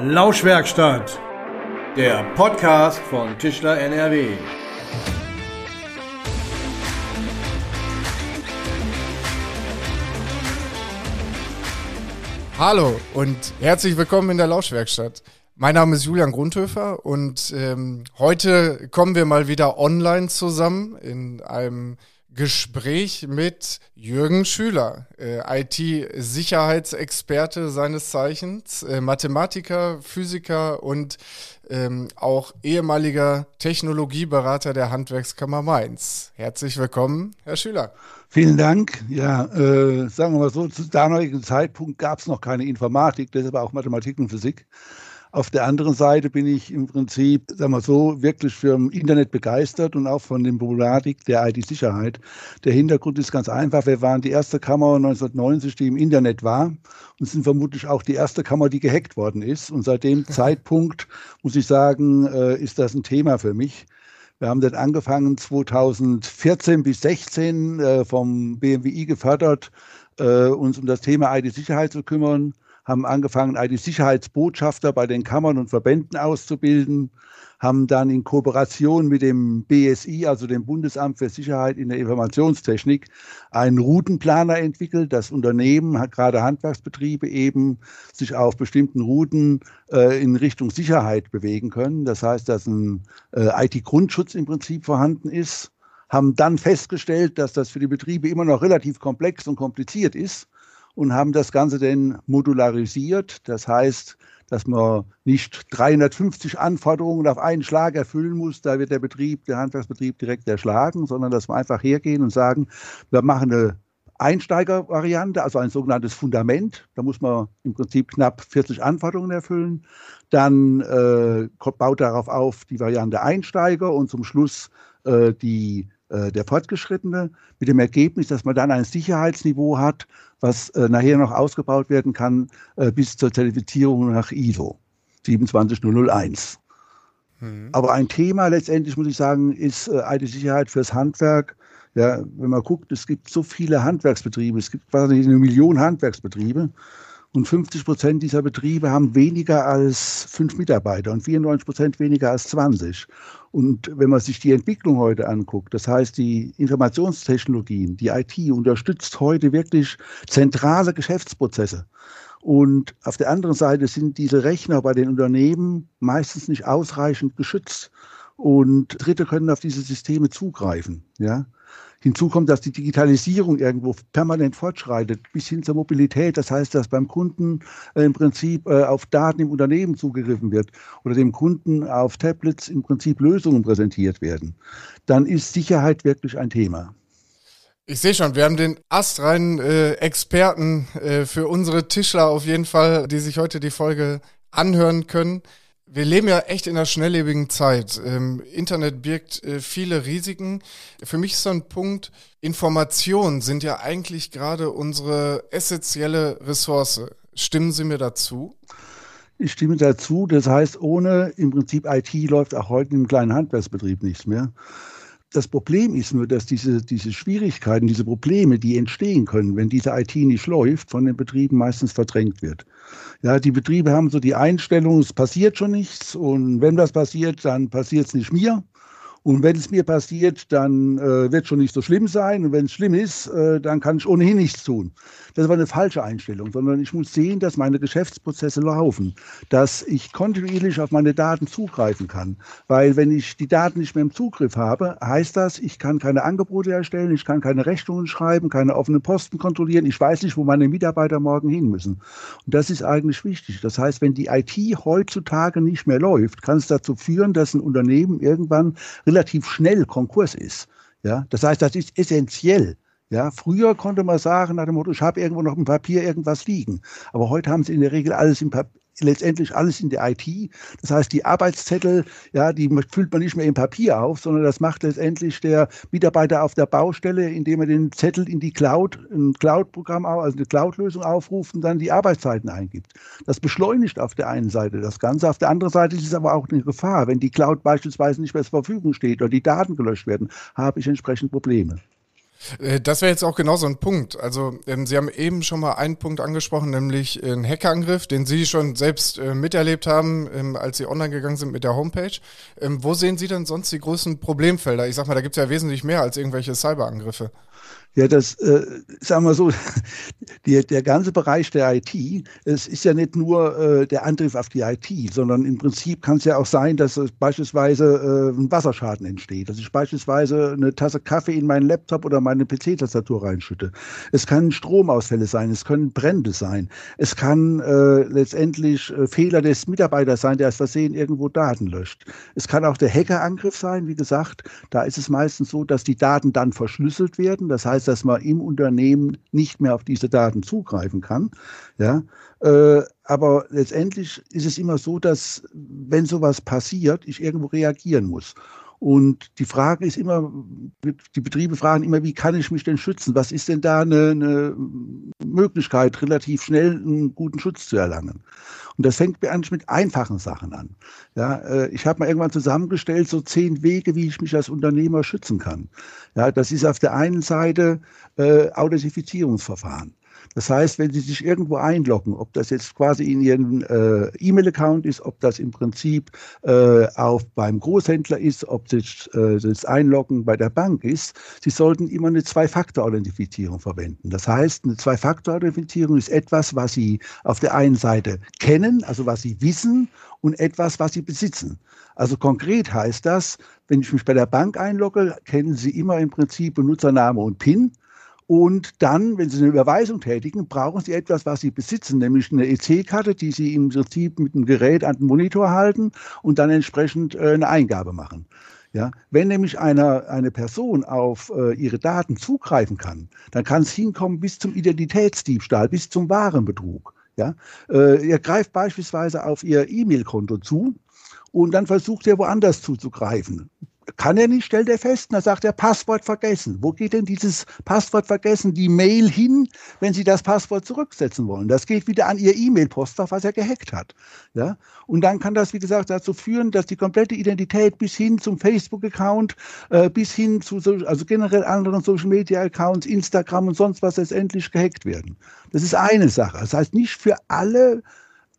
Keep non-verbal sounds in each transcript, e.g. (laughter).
Lauschwerkstatt, der Podcast von Tischler NRW. Hallo und herzlich willkommen in der Lauschwerkstatt. Mein Name ist Julian Grundhöfer und ähm, heute kommen wir mal wieder online zusammen in einem Gespräch mit Jürgen Schüler, äh, IT-Sicherheitsexperte seines Zeichens, äh, Mathematiker, Physiker und ähm, auch ehemaliger Technologieberater der Handwerkskammer Mainz. Herzlich willkommen, Herr Schüler. Vielen Dank. Ja, äh, sagen wir mal so, zu damaligen Zeitpunkt gab es noch keine Informatik, deshalb auch Mathematik und Physik. Auf der anderen Seite bin ich im Prinzip, sagen wir so, wirklich für Internet begeistert und auch von dem Problematik der IT-Sicherheit. Der Hintergrund ist ganz einfach. Wir waren die erste Kammer 1990, die im Internet war und sind vermutlich auch die erste Kammer, die gehackt worden ist. Und seit dem (laughs) Zeitpunkt, muss ich sagen, äh, ist das ein Thema für mich. Wir haben dann angefangen 2014 bis 2016 äh, vom BMWI gefördert, äh, uns um das Thema IT-Sicherheit zu kümmern haben angefangen, IT-Sicherheitsbotschafter bei den Kammern und Verbänden auszubilden, haben dann in Kooperation mit dem BSI, also dem Bundesamt für Sicherheit in der Informationstechnik, einen Routenplaner entwickelt. Das Unternehmen gerade Handwerksbetriebe eben sich auf bestimmten Routen äh, in Richtung Sicherheit bewegen können. Das heißt, dass ein äh, IT-Grundschutz im Prinzip vorhanden ist haben dann festgestellt, dass das für die Betriebe immer noch relativ komplex und kompliziert ist und haben das Ganze dann modularisiert. Das heißt, dass man nicht 350 Anforderungen auf einen Schlag erfüllen muss, da wird der Betrieb, der Handwerksbetrieb direkt erschlagen, sondern dass wir einfach hergehen und sagen, wir machen eine Einsteigervariante, also ein sogenanntes Fundament. Da muss man im Prinzip knapp 40 Anforderungen erfüllen. Dann äh, baut darauf auf die Variante Einsteiger und zum Schluss äh, die äh, der Fortgeschrittene, mit dem Ergebnis, dass man dann ein Sicherheitsniveau hat, was äh, nachher noch ausgebaut werden kann äh, bis zur Zertifizierung nach ISO 27001. Mhm. Aber ein Thema letztendlich, muss ich sagen, ist äh, IT-Sicherheit fürs Handwerk. Ja, wenn man guckt, es gibt so viele Handwerksbetriebe, es gibt quasi eine Million Handwerksbetriebe. Und 50 Prozent dieser Betriebe haben weniger als fünf Mitarbeiter und 94 Prozent weniger als 20. Und wenn man sich die Entwicklung heute anguckt, das heißt die Informationstechnologien, die IT unterstützt heute wirklich zentrale Geschäftsprozesse. Und auf der anderen Seite sind diese Rechner bei den Unternehmen meistens nicht ausreichend geschützt. Und Dritte können auf diese Systeme zugreifen. Ja? Hinzu kommt, dass die Digitalisierung irgendwo permanent fortschreitet, bis hin zur Mobilität. Das heißt, dass beim Kunden äh, im Prinzip äh, auf Daten im Unternehmen zugegriffen wird oder dem Kunden auf Tablets im Prinzip Lösungen präsentiert werden. Dann ist Sicherheit wirklich ein Thema. Ich sehe schon, wir haben den astreinen äh, Experten äh, für unsere Tischler auf jeden Fall, die sich heute die Folge anhören können. Wir leben ja echt in einer schnelllebigen Zeit. Ähm, Internet birgt äh, viele Risiken. Für mich ist so ein Punkt, Informationen sind ja eigentlich gerade unsere essentielle Ressource. Stimmen Sie mir dazu? Ich stimme dazu. Das heißt, ohne im Prinzip IT läuft auch heute im kleinen Handwerksbetrieb nichts mehr. Das Problem ist nur, dass diese, diese Schwierigkeiten, diese Probleme, die entstehen können, wenn diese IT nicht läuft, von den Betrieben meistens verdrängt wird. Ja, die Betriebe haben so die Einstellung, es passiert schon nichts und wenn das passiert, dann passiert es nicht mir. Und wenn es mir passiert, dann äh, wird schon nicht so schlimm sein. Und wenn es schlimm ist, äh, dann kann ich ohnehin nichts tun. Das aber eine falsche Einstellung, sondern ich muss sehen, dass meine Geschäftsprozesse laufen, dass ich kontinuierlich auf meine Daten zugreifen kann. Weil wenn ich die Daten nicht mehr im Zugriff habe, heißt das, ich kann keine Angebote erstellen, ich kann keine Rechnungen schreiben, keine offenen Posten kontrollieren, ich weiß nicht, wo meine Mitarbeiter morgen hin müssen. Und das ist eigentlich wichtig. Das heißt, wenn die IT heutzutage nicht mehr läuft, kann es dazu führen, dass ein Unternehmen irgendwann relativ schnell Konkurs ist. Ja, das heißt, das ist essentiell. Ja, früher konnte man sagen nach dem Motto, ich habe irgendwo noch im Papier irgendwas liegen. Aber heute haben sie in der Regel alles im Papier letztendlich alles in der IT. Das heißt, die Arbeitszettel, ja, die füllt man nicht mehr im Papier auf, sondern das macht letztendlich der Mitarbeiter auf der Baustelle, indem er den Zettel in die Cloud, ein Cloud-Programm, also eine Cloud-Lösung aufruft und dann die Arbeitszeiten eingibt. Das beschleunigt auf der einen Seite das Ganze. Auf der anderen Seite ist es aber auch eine Gefahr. Wenn die Cloud beispielsweise nicht mehr zur Verfügung steht oder die Daten gelöscht werden, habe ich entsprechend Probleme. Äh, das wäre jetzt auch genau so ein Punkt. Also ähm, Sie haben eben schon mal einen Punkt angesprochen, nämlich einen Hackerangriff, den Sie schon selbst äh, miterlebt haben, ähm, als Sie online gegangen sind mit der Homepage. Ähm, wo sehen Sie denn sonst die größten Problemfelder? Ich sag mal, da gibt es ja wesentlich mehr als irgendwelche Cyberangriffe. Ja, das, äh, sagen wir so, (laughs) die, der ganze Bereich der IT, es ist ja nicht nur äh, der Angriff auf die IT, sondern im Prinzip kann es ja auch sein, dass beispielsweise äh, ein Wasserschaden entsteht, dass ich beispielsweise eine Tasse Kaffee in meinen Laptop oder meine PC-Tastatur reinschütte. Es kann Stromausfälle sein, es können Brände sein, es kann äh, letztendlich äh, Fehler des Mitarbeiters sein, der aus Versehen irgendwo Daten löscht. Es kann auch der Hackerangriff sein, wie gesagt, da ist es meistens so, dass die Daten dann verschlüsselt werden, das heißt, dass man im Unternehmen nicht mehr auf diese Daten zugreifen kann. Ja, äh, aber letztendlich ist es immer so, dass wenn sowas passiert, ich irgendwo reagieren muss. Und die Frage ist immer, die Betriebe fragen immer, wie kann ich mich denn schützen? Was ist denn da eine, eine Möglichkeit, relativ schnell einen guten Schutz zu erlangen? Und das fängt eigentlich mit einfachen Sachen an. Ja, äh, ich habe mal irgendwann zusammengestellt, so zehn Wege, wie ich mich als Unternehmer schützen kann. Ja, das ist auf der einen Seite äh, Authentifizierungsverfahren. Das heißt, wenn Sie sich irgendwo einloggen, ob das jetzt quasi in Ihren äh, E-Mail-Account ist, ob das im Prinzip äh, auch beim Großhändler ist, ob das, äh, das Einloggen bei der Bank ist, Sie sollten immer eine Zwei-Faktor-Authentifizierung verwenden. Das heißt, eine Zwei-Faktor-Authentifizierung ist etwas, was Sie auf der einen Seite kennen, also was Sie wissen, und etwas, was Sie besitzen. Also konkret heißt das, wenn ich mich bei der Bank einlogge, kennen Sie immer im Prinzip Benutzername und PIN. Und dann, wenn Sie eine Überweisung tätigen, brauchen Sie etwas, was Sie besitzen, nämlich eine EC-Karte, die Sie im Prinzip mit dem Gerät an den Monitor halten und dann entsprechend äh, eine Eingabe machen. Ja, wenn nämlich eine, eine Person auf äh, ihre Daten zugreifen kann, dann kann es hinkommen bis zum Identitätsdiebstahl, bis zum Warenbetrug. Ja, äh, ihr greift beispielsweise auf ihr E-Mail-Konto zu und dann versucht er woanders zuzugreifen kann er nicht, stellt er fest. Und dann sagt er, Passwort vergessen. Wo geht denn dieses Passwort vergessen, die Mail hin, wenn Sie das Passwort zurücksetzen wollen? Das geht wieder an Ihr E-Mail-Postfach, was er gehackt hat. Ja? Und dann kann das, wie gesagt, dazu führen, dass die komplette Identität bis hin zum Facebook-Account, äh, bis hin zu, so, also generell anderen Social-Media-Accounts, Instagram und sonst was letztendlich gehackt werden. Das ist eine Sache. Das heißt, nicht für alle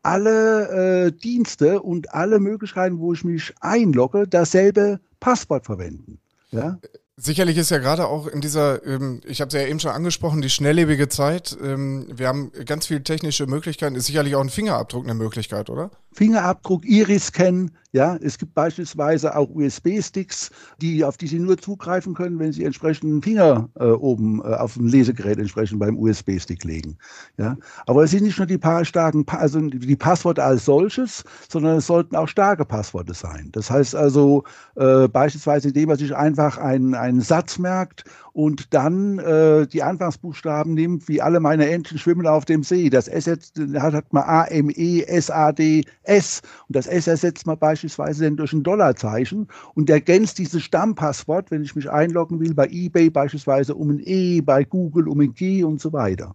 alle äh, Dienste und alle Möglichkeiten, wo ich mich einlogge, dasselbe Passwort verwenden. Ja? Sicherlich ist ja gerade auch in dieser, ähm, ich habe es ja eben schon angesprochen, die schnelllebige Zeit. Ähm, wir haben ganz viele technische Möglichkeiten. Ist sicherlich auch ein Fingerabdruck eine Möglichkeit, oder? Fingerabdruck, Iris-Scan, ja, es gibt beispielsweise auch USB-Sticks, die, auf die Sie nur zugreifen können, wenn Sie entsprechend einen Finger äh, oben äh, auf dem Lesegerät entsprechend beim USB-Stick legen. Ja, aber es sind nicht nur die paar starken, also die Passworte als solches, sondern es sollten auch starke Passworte sein. Das heißt also äh, beispielsweise, indem man sich einfach einen, einen Satz merkt und dann äh, die Anfangsbuchstaben nimmt, wie alle meine Entchen schwimmen auf dem See. Das S hat, hat man A, M, E, S, A, D, S. Und das S ersetzt man beispielsweise dann durch ein Dollarzeichen und ergänzt dieses Stammpasswort, wenn ich mich einloggen will, bei eBay beispielsweise um ein E, bei Google um ein G und so weiter.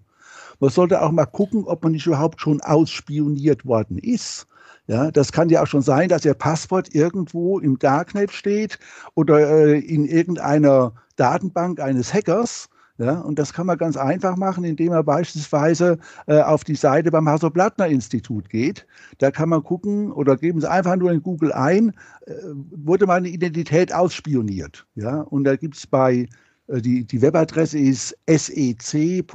Man sollte auch mal gucken, ob man nicht überhaupt schon ausspioniert worden ist. Ja, das kann ja auch schon sein, dass Ihr Passwort irgendwo im Darknet steht oder äh, in irgendeiner Datenbank eines Hackers ja, und das kann man ganz einfach machen, indem man beispielsweise äh, auf die Seite beim Hasso-Plattner-Institut geht. Da kann man gucken oder geben Sie einfach nur in Google ein, äh, wurde meine Identität ausspioniert. Ja, und da gibt es bei äh, die, die Webadresse ist sec.hbi.de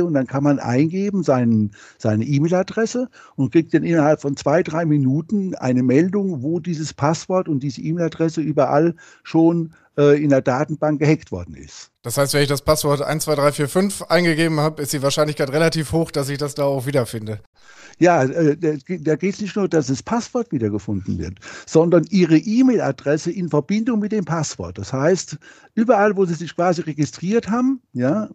und dann kann man eingeben seinen, seine E-Mail-Adresse und kriegt dann innerhalb von zwei, drei Minuten eine Meldung, wo dieses Passwort und diese E-Mail-Adresse überall schon in der Datenbank gehackt worden ist. Das heißt, wenn ich das Passwort 12345 eingegeben habe, ist die Wahrscheinlichkeit relativ hoch, dass ich das da auch wiederfinde. Ja, äh, da geht es nicht nur, dass das Passwort wiedergefunden wird, sondern Ihre E-Mail-Adresse in Verbindung mit dem Passwort. Das heißt, überall, wo Sie sich quasi registriert haben, ja,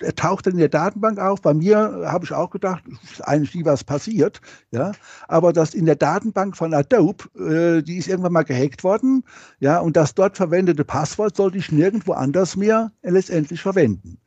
er taucht dann in der Datenbank auf. Bei mir habe ich auch gedacht, ist eigentlich nie was passiert. Ja, aber das in der Datenbank von Adobe, äh, die ist irgendwann mal gehackt worden. Ja, und das dort verwendete Passwort sollte ich nirgendwo anders mehr letztendlich verwenden.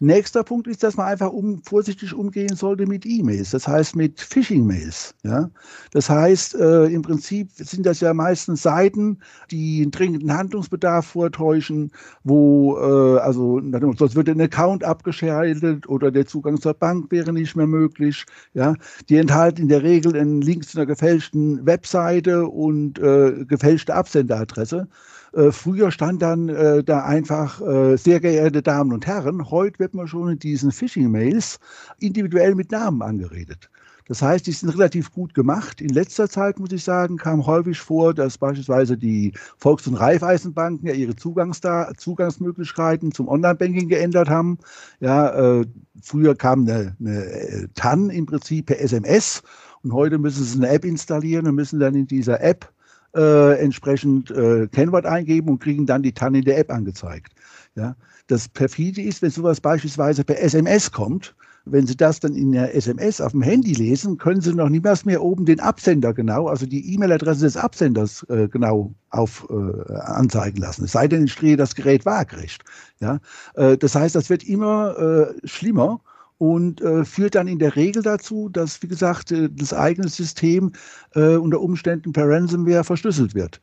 Nächster Punkt ist, dass man einfach um, vorsichtig umgehen sollte mit E-Mails, das heißt mit Phishing-Mails. Ja? Das heißt, äh, im Prinzip sind das ja meistens Seiten, die einen dringenden Handlungsbedarf vortäuschen, wo, äh, also sonst wird ein Account abgeschaltet oder der Zugang zur Bank wäre nicht mehr möglich. Ja? Die enthalten in der Regel einen Link zu einer gefälschten Webseite und äh, gefälschte Absenderadresse. Äh, früher stand dann äh, da einfach, äh, sehr geehrte Damen und Herren, heute wird man schon in diesen Phishing-Mails individuell mit Namen angeredet. Das heißt, die sind relativ gut gemacht. In letzter Zeit, muss ich sagen, kam häufig vor, dass beispielsweise die Volks- und Raiffeisenbanken ja ihre Zugangsmöglichkeiten zum Online-Banking geändert haben. Ja, äh, früher kam eine, eine äh, TAN im Prinzip per SMS und heute müssen sie eine App installieren und müssen dann in dieser App äh, entsprechend äh, Kennwort eingeben und kriegen dann die TAN in der App angezeigt. Ja? Das perfide ist, wenn sowas beispielsweise per SMS kommt, wenn Sie das dann in der SMS auf dem Handy lesen, können Sie noch niemals mehr oben den Absender genau, also die E-Mail-Adresse des Absenders äh, genau auf äh, anzeigen lassen. Es sei denn, ich drehe das Gerät waagrecht. Ja? Äh, das heißt, das wird immer äh, schlimmer und äh, führt dann in der Regel dazu, dass, wie gesagt, äh, das eigene System äh, unter Umständen per Ransomware verschlüsselt wird.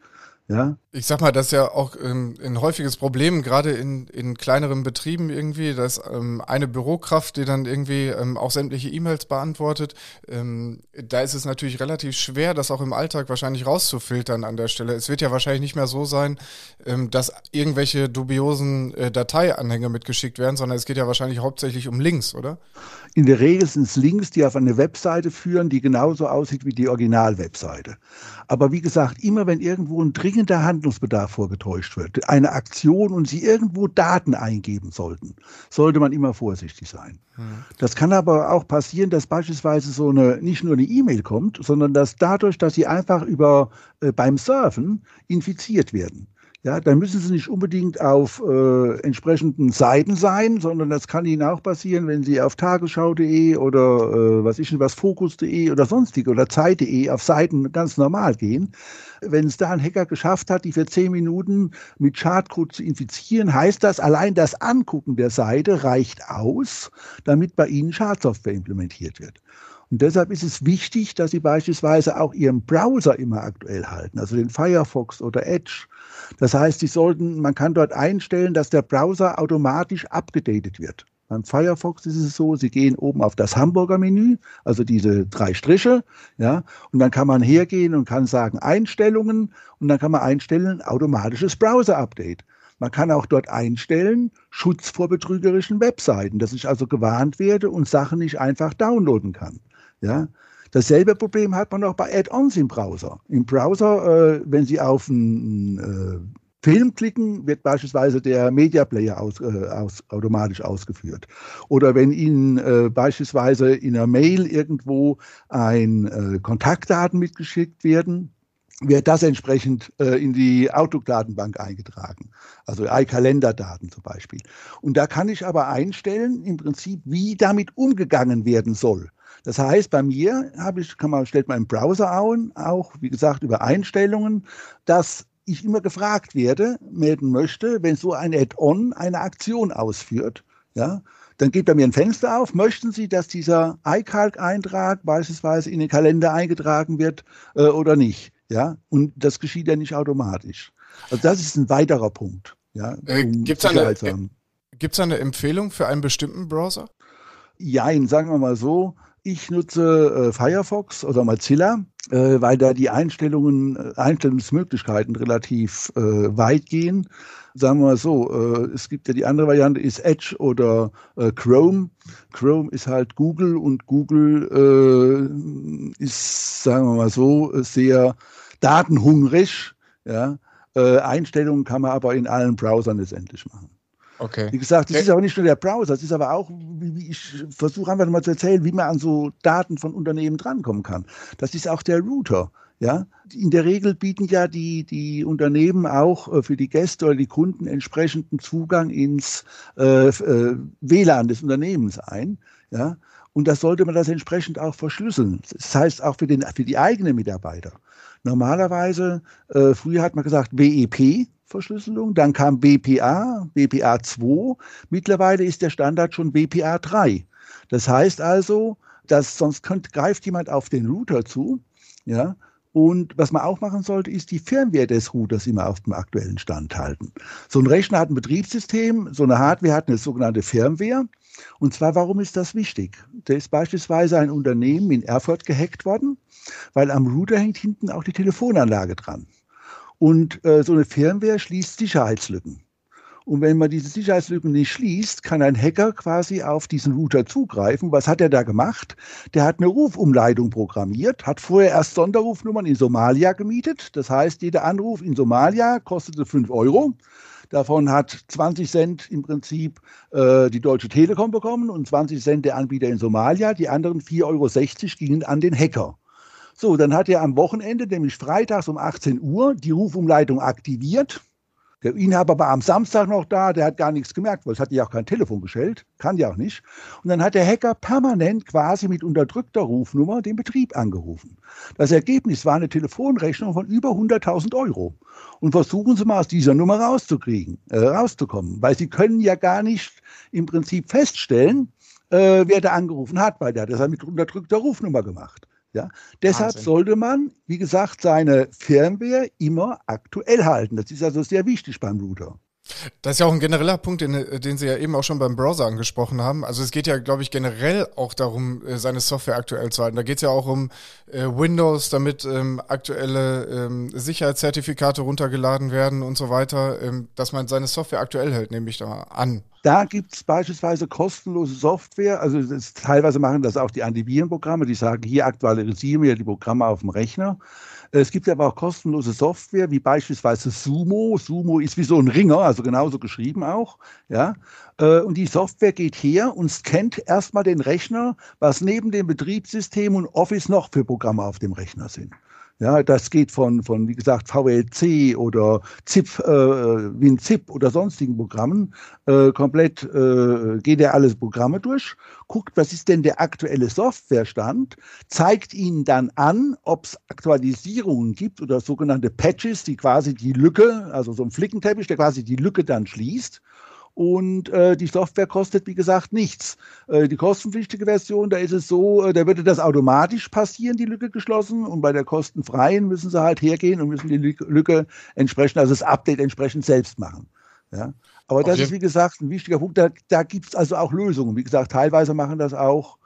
Ja. Ich sag mal, das ist ja auch ähm, ein häufiges Problem, gerade in, in kleineren Betrieben irgendwie, dass ähm, eine Bürokraft, die dann irgendwie ähm, auch sämtliche E-Mails beantwortet, ähm, da ist es natürlich relativ schwer, das auch im Alltag wahrscheinlich rauszufiltern an der Stelle. Es wird ja wahrscheinlich nicht mehr so sein, ähm, dass irgendwelche dubiosen äh, Dateianhänge mitgeschickt werden, sondern es geht ja wahrscheinlich hauptsächlich um Links, oder? In der Regel sind es Links, die auf eine Webseite führen, die genauso aussieht wie die Original-Webseite. Aber wie gesagt, immer wenn irgendwo ein dringender Handlungsbedarf vorgetäuscht wird, eine Aktion und Sie irgendwo Daten eingeben sollten, sollte man immer vorsichtig sein. Hm. Das kann aber auch passieren, dass beispielsweise so eine, nicht nur eine E-Mail kommt, sondern dass dadurch, dass Sie einfach über, äh, beim Surfen infiziert werden ja, dann müssen Sie nicht unbedingt auf äh, entsprechenden Seiten sein, sondern das kann Ihnen auch passieren, wenn Sie auf tagesschau.de oder äh, was ich was fokus.de oder sonstige oder Zeit.de auf Seiten ganz normal gehen. Wenn es da ein Hacker geschafft hat, die für zehn Minuten mit Schadcode zu infizieren, heißt das, allein das Angucken der Seite reicht aus, damit bei Ihnen Schadsoftware implementiert wird. Und deshalb ist es wichtig, dass Sie beispielsweise auch Ihren Browser immer aktuell halten, also den Firefox oder Edge. Das heißt, Sie sollten, man kann dort einstellen, dass der Browser automatisch abgedatet wird. Beim Firefox ist es so, Sie gehen oben auf das Hamburger Menü, also diese drei Striche, ja, und dann kann man hergehen und kann sagen Einstellungen und dann kann man einstellen automatisches Browser-Update. Man kann auch dort einstellen Schutz vor betrügerischen Webseiten, dass ich also gewarnt werde und Sachen nicht einfach downloaden kann. Ja, Dasselbe Problem hat man auch bei Add-ons im Browser. Im Browser, äh, wenn Sie auf einen äh, Film klicken, wird beispielsweise der Media Player aus, äh, aus, automatisch ausgeführt. Oder wenn Ihnen äh, beispielsweise in einer Mail irgendwo ein äh, Kontaktdaten mitgeschickt werden, wird das entsprechend äh, in die Outlook-Datenbank eingetragen, also iCalendar-Daten zum Beispiel. Und da kann ich aber einstellen, im Prinzip, wie damit umgegangen werden soll. Das heißt, bei mir habe ich, kann man, stellt man im Browser an, auch wie gesagt über Einstellungen, dass ich immer gefragt werde, melden möchte, wenn so ein Add-on eine Aktion ausführt. Ja, dann geht bei mir ein Fenster auf. Möchten Sie, dass dieser iCalc-Eintrag beispielsweise in den Kalender eingetragen wird äh, oder nicht? Ja, und das geschieht ja nicht automatisch. Also das ist ein weiterer Punkt. Ja, äh, um Gibt es eine, äh, eine Empfehlung für einen bestimmten Browser? Jein, sagen wir mal so. Ich nutze äh, Firefox oder Mozilla, äh, weil da die Einstellungen, äh, Einstellungsmöglichkeiten relativ äh, weit gehen. Sagen wir mal so, äh, es gibt ja die andere Variante, ist Edge oder äh, Chrome. Chrome ist halt Google und Google ist, sagen wir mal so, sehr datenhungrig. Ja? Einstellungen kann man aber in allen Browsern letztendlich machen. Okay. Wie gesagt, das okay. ist aber nicht nur der Browser, das ist aber auch, wie, wie ich versuche einfach mal zu erzählen, wie man an so Daten von Unternehmen drankommen kann. Das ist auch der Router. Ja, in der Regel bieten ja die, die Unternehmen auch äh, für die Gäste oder die Kunden entsprechenden Zugang ins äh, äh, WLAN des Unternehmens ein. Ja, und das sollte man das entsprechend auch verschlüsseln. Das heißt auch für, den, für die eigenen Mitarbeiter. Normalerweise, äh, früher hat man gesagt WEP, Verschlüsselung, dann kam BPA, BPA 2, mittlerweile ist der Standard schon BPA 3. Das heißt also, dass sonst könnt, greift jemand auf den Router zu, ja, und was man auch machen sollte, ist die Firmware des Routers immer auf dem aktuellen Stand halten. So ein Rechner hat ein Betriebssystem, so eine Hardware hat eine sogenannte Firmware. Und zwar, warum ist das wichtig? Da ist beispielsweise ein Unternehmen in Erfurt gehackt worden, weil am Router hängt hinten auch die Telefonanlage dran. Und äh, so eine Firmware schließt Sicherheitslücken. Und wenn man diese Sicherheitslücken nicht schließt, kann ein Hacker quasi auf diesen Router zugreifen. Was hat er da gemacht? Der hat eine Rufumleitung programmiert, hat vorher erst Sonderrufnummern in Somalia gemietet. Das heißt, jeder Anruf in Somalia kostete 5 Euro. Davon hat 20 Cent im Prinzip äh, die Deutsche Telekom bekommen und 20 Cent der Anbieter in Somalia. Die anderen 4,60 Euro gingen an den Hacker. So, dann hat er am Wochenende, nämlich freitags um 18 Uhr, die Rufumleitung aktiviert der Inhaber war am Samstag noch da, der hat gar nichts gemerkt, weil es hat ja auch kein Telefon gestellt, kann ja auch nicht. Und dann hat der Hacker permanent quasi mit unterdrückter Rufnummer den Betrieb angerufen. Das Ergebnis war eine Telefonrechnung von über 100.000 Euro. Und versuchen Sie mal aus dieser Nummer rauszukriegen, äh, rauszukommen, weil Sie können ja gar nicht im Prinzip feststellen, äh, wer da angerufen hat, weil der hat das mit unterdrückter Rufnummer gemacht. Ja? Deshalb Wahnsinn. sollte man, wie gesagt, seine Firmware immer aktuell halten. Das ist also sehr wichtig beim Router. Das ist ja auch ein genereller Punkt, den, den, Sie ja eben auch schon beim Browser angesprochen haben. Also es geht ja, glaube ich, generell auch darum, äh, seine Software aktuell zu halten. Da geht es ja auch um äh, Windows, damit ähm, aktuelle ähm, Sicherheitszertifikate runtergeladen werden und so weiter, ähm, dass man seine Software aktuell hält, nehme ich da an. Da gibt es beispielsweise kostenlose Software, also das, teilweise machen das auch die Antivirenprogramme, die sagen, hier aktualisieren wir die Programme auf dem Rechner. Es gibt aber auch kostenlose Software, wie beispielsweise Sumo. Sumo ist wie so ein Ringer, also genauso geschrieben auch. Ja? Äh, und die Software geht her und scannt erstmal den Rechner, was neben dem Betriebssystem und Office noch für Programme auf dem Rechner sind. Ja, das geht von, von wie gesagt, VLC oder ZIP, äh, WinZip oder sonstigen Programmen. Äh, komplett äh, geht er alles Programme durch, guckt, was ist denn der aktuelle Softwarestand, zeigt Ihnen dann an, ob es Aktualisierungen gibt oder sogenannte Patches, die quasi die Lücke, also so ein Flickenteppich, der quasi die Lücke dann schließt. Und äh, die Software kostet, wie gesagt, nichts. Äh, die kostenpflichtige Version, da ist es so, äh, da würde das automatisch passieren, die Lücke geschlossen. Und bei der kostenfreien müssen sie halt hergehen und müssen die Lücke entsprechend, also das Update entsprechend selbst machen. Ja? Aber das okay. ist, wie gesagt, ein wichtiger Punkt. Da, da gibt es also auch Lösungen. Wie gesagt, teilweise machen das auch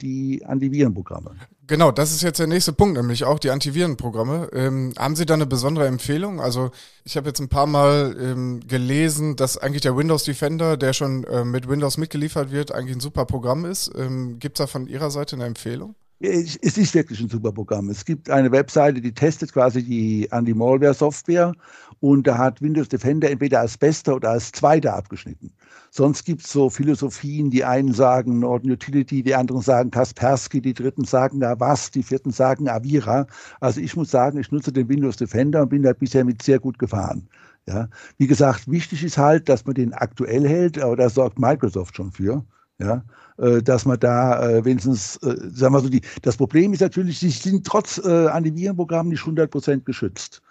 die Antivirenprogramme. Genau, das ist jetzt der nächste Punkt, nämlich auch die Antivirenprogramme. Ähm, haben Sie da eine besondere Empfehlung? Also ich habe jetzt ein paar Mal ähm, gelesen, dass eigentlich der Windows Defender, der schon äh, mit Windows mitgeliefert wird, eigentlich ein super Programm ist. Ähm, Gibt es da von Ihrer Seite eine Empfehlung? Es ist wirklich ein super Programm. Es gibt eine Webseite, die testet quasi die Anti-Malware-Software und da hat Windows Defender entweder als bester oder als zweiter abgeschnitten. Sonst gibt es so Philosophien, die einen sagen Norton Utility, die anderen sagen Kaspersky, die dritten sagen Avast, die vierten sagen Avira. Also ich muss sagen, ich nutze den Windows Defender und bin da bisher mit sehr gut gefahren. Ja, wie gesagt, wichtig ist halt, dass man den aktuell hält, aber da sorgt Microsoft schon für. Ja, äh, dass man da äh, wenigstens, äh, sagen wir so, die, das Problem ist natürlich, sie sind trotz Antivirenprogrammen nicht 100% geschützt.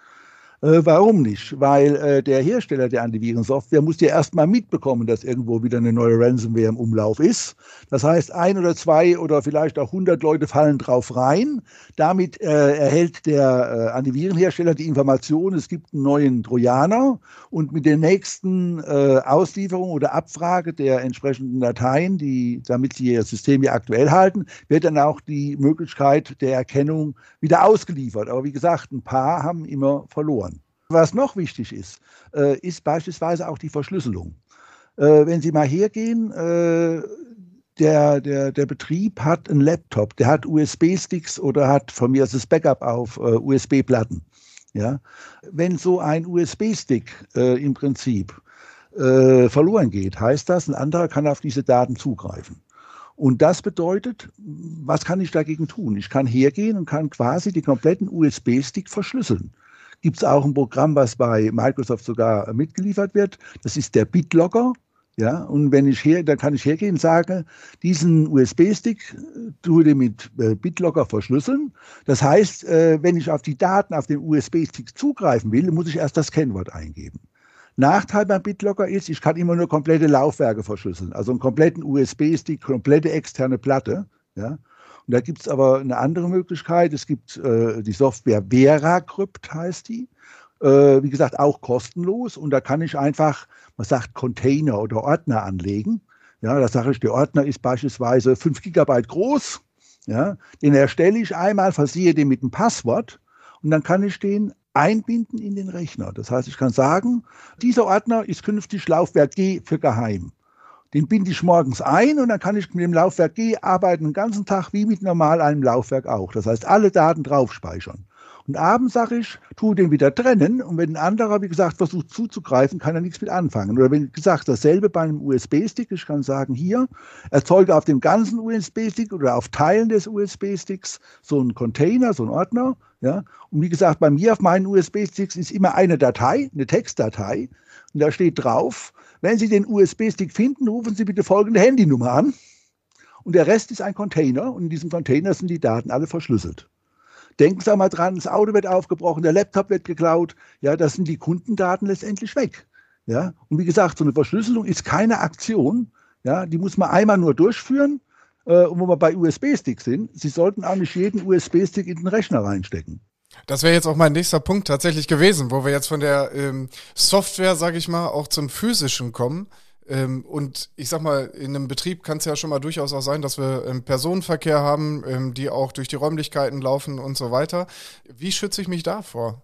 Äh, warum nicht? Weil äh, der Hersteller der Antivirensoftware muss ja erstmal mitbekommen, dass irgendwo wieder eine neue Ransomware im Umlauf ist. Das heißt, ein oder zwei oder vielleicht auch hundert Leute fallen drauf rein. Damit äh, erhält der äh, Antivirenhersteller die Information, es gibt einen neuen Trojaner und mit der nächsten äh, Auslieferung oder Abfrage der entsprechenden Dateien, die, damit sie ihr System ja aktuell halten, wird dann auch die Möglichkeit der Erkennung wieder ausgeliefert. Aber wie gesagt, ein paar haben immer verloren. Was noch wichtig ist, äh, ist beispielsweise auch die Verschlüsselung. Äh, wenn Sie mal hergehen, äh, der, der, der Betrieb hat einen Laptop, der hat USB-Sticks oder hat von mir das Backup auf USB-Platten. Ja? Wenn so ein USB-Stick im Prinzip verloren geht, heißt das, ein anderer kann auf diese Daten zugreifen. Und das bedeutet, was kann ich dagegen tun? Ich kann hergehen und kann quasi die kompletten USB-Stick verschlüsseln gibt es auch ein Programm, was bei Microsoft sogar mitgeliefert wird. Das ist der BitLogger. Ja, und wenn ich her, dann kann ich hergehen und sagen, diesen USB-Stick äh, tue ich mit äh, BitLogger verschlüsseln. Das heißt, äh, wenn ich auf die Daten auf den USB-Stick zugreifen will, muss ich erst das Kennwort eingeben. Nachteil beim BitLocker ist, ich kann immer nur komplette Laufwerke verschlüsseln, also einen kompletten USB-Stick, komplette externe Platte. Ja. Und da gibt es aber eine andere Möglichkeit. Es gibt äh, die Software VeraCrypt, heißt die. Äh, wie gesagt, auch kostenlos. Und da kann ich einfach, man sagt, Container oder Ordner anlegen. Ja, da sage ich, der Ordner ist beispielsweise 5 Gigabyte groß. Ja, den erstelle ich einmal, versiehe den mit einem Passwort und dann kann ich den einbinden in den Rechner. Das heißt, ich kann sagen, dieser Ordner ist künftig Laufwerk G für geheim. Den binde ich morgens ein und dann kann ich mit dem Laufwerk G arbeiten den ganzen Tag wie mit normal einem Laufwerk auch. Das heißt, alle Daten drauf speichern. Und abends sage ich, tu den wieder trennen und wenn ein anderer, wie gesagt, versucht zuzugreifen, kann er nichts mit anfangen. Oder wenn gesagt, dasselbe bei einem USB-Stick, ich kann sagen, hier, erzeuge auf dem ganzen USB-Stick oder auf Teilen des USB-Sticks so einen Container, so einen Ordner. Ja? Und wie gesagt, bei mir auf meinen USB-Sticks ist immer eine Datei, eine Textdatei. Und da steht drauf, wenn Sie den USB-Stick finden, rufen Sie bitte folgende Handynummer an. Und der Rest ist ein Container und in diesem Container sind die Daten alle verschlüsselt. Denken Sie mal dran, das Auto wird aufgebrochen, der Laptop wird geklaut. Ja, das sind die Kundendaten letztendlich weg. Ja, und wie gesagt, so eine Verschlüsselung ist keine Aktion. Ja, die muss man einmal nur durchführen. Äh, und wo wir bei USB-Sticks sind, Sie sollten auch nicht jeden USB-Stick in den Rechner reinstecken. Das wäre jetzt auch mein nächster Punkt tatsächlich gewesen, wo wir jetzt von der ähm, Software, sage ich mal, auch zum physischen kommen. Ähm, und ich sag mal, in einem Betrieb kann es ja schon mal durchaus auch sein, dass wir ähm, Personenverkehr haben, ähm, die auch durch die Räumlichkeiten laufen und so weiter. Wie schütze ich mich davor?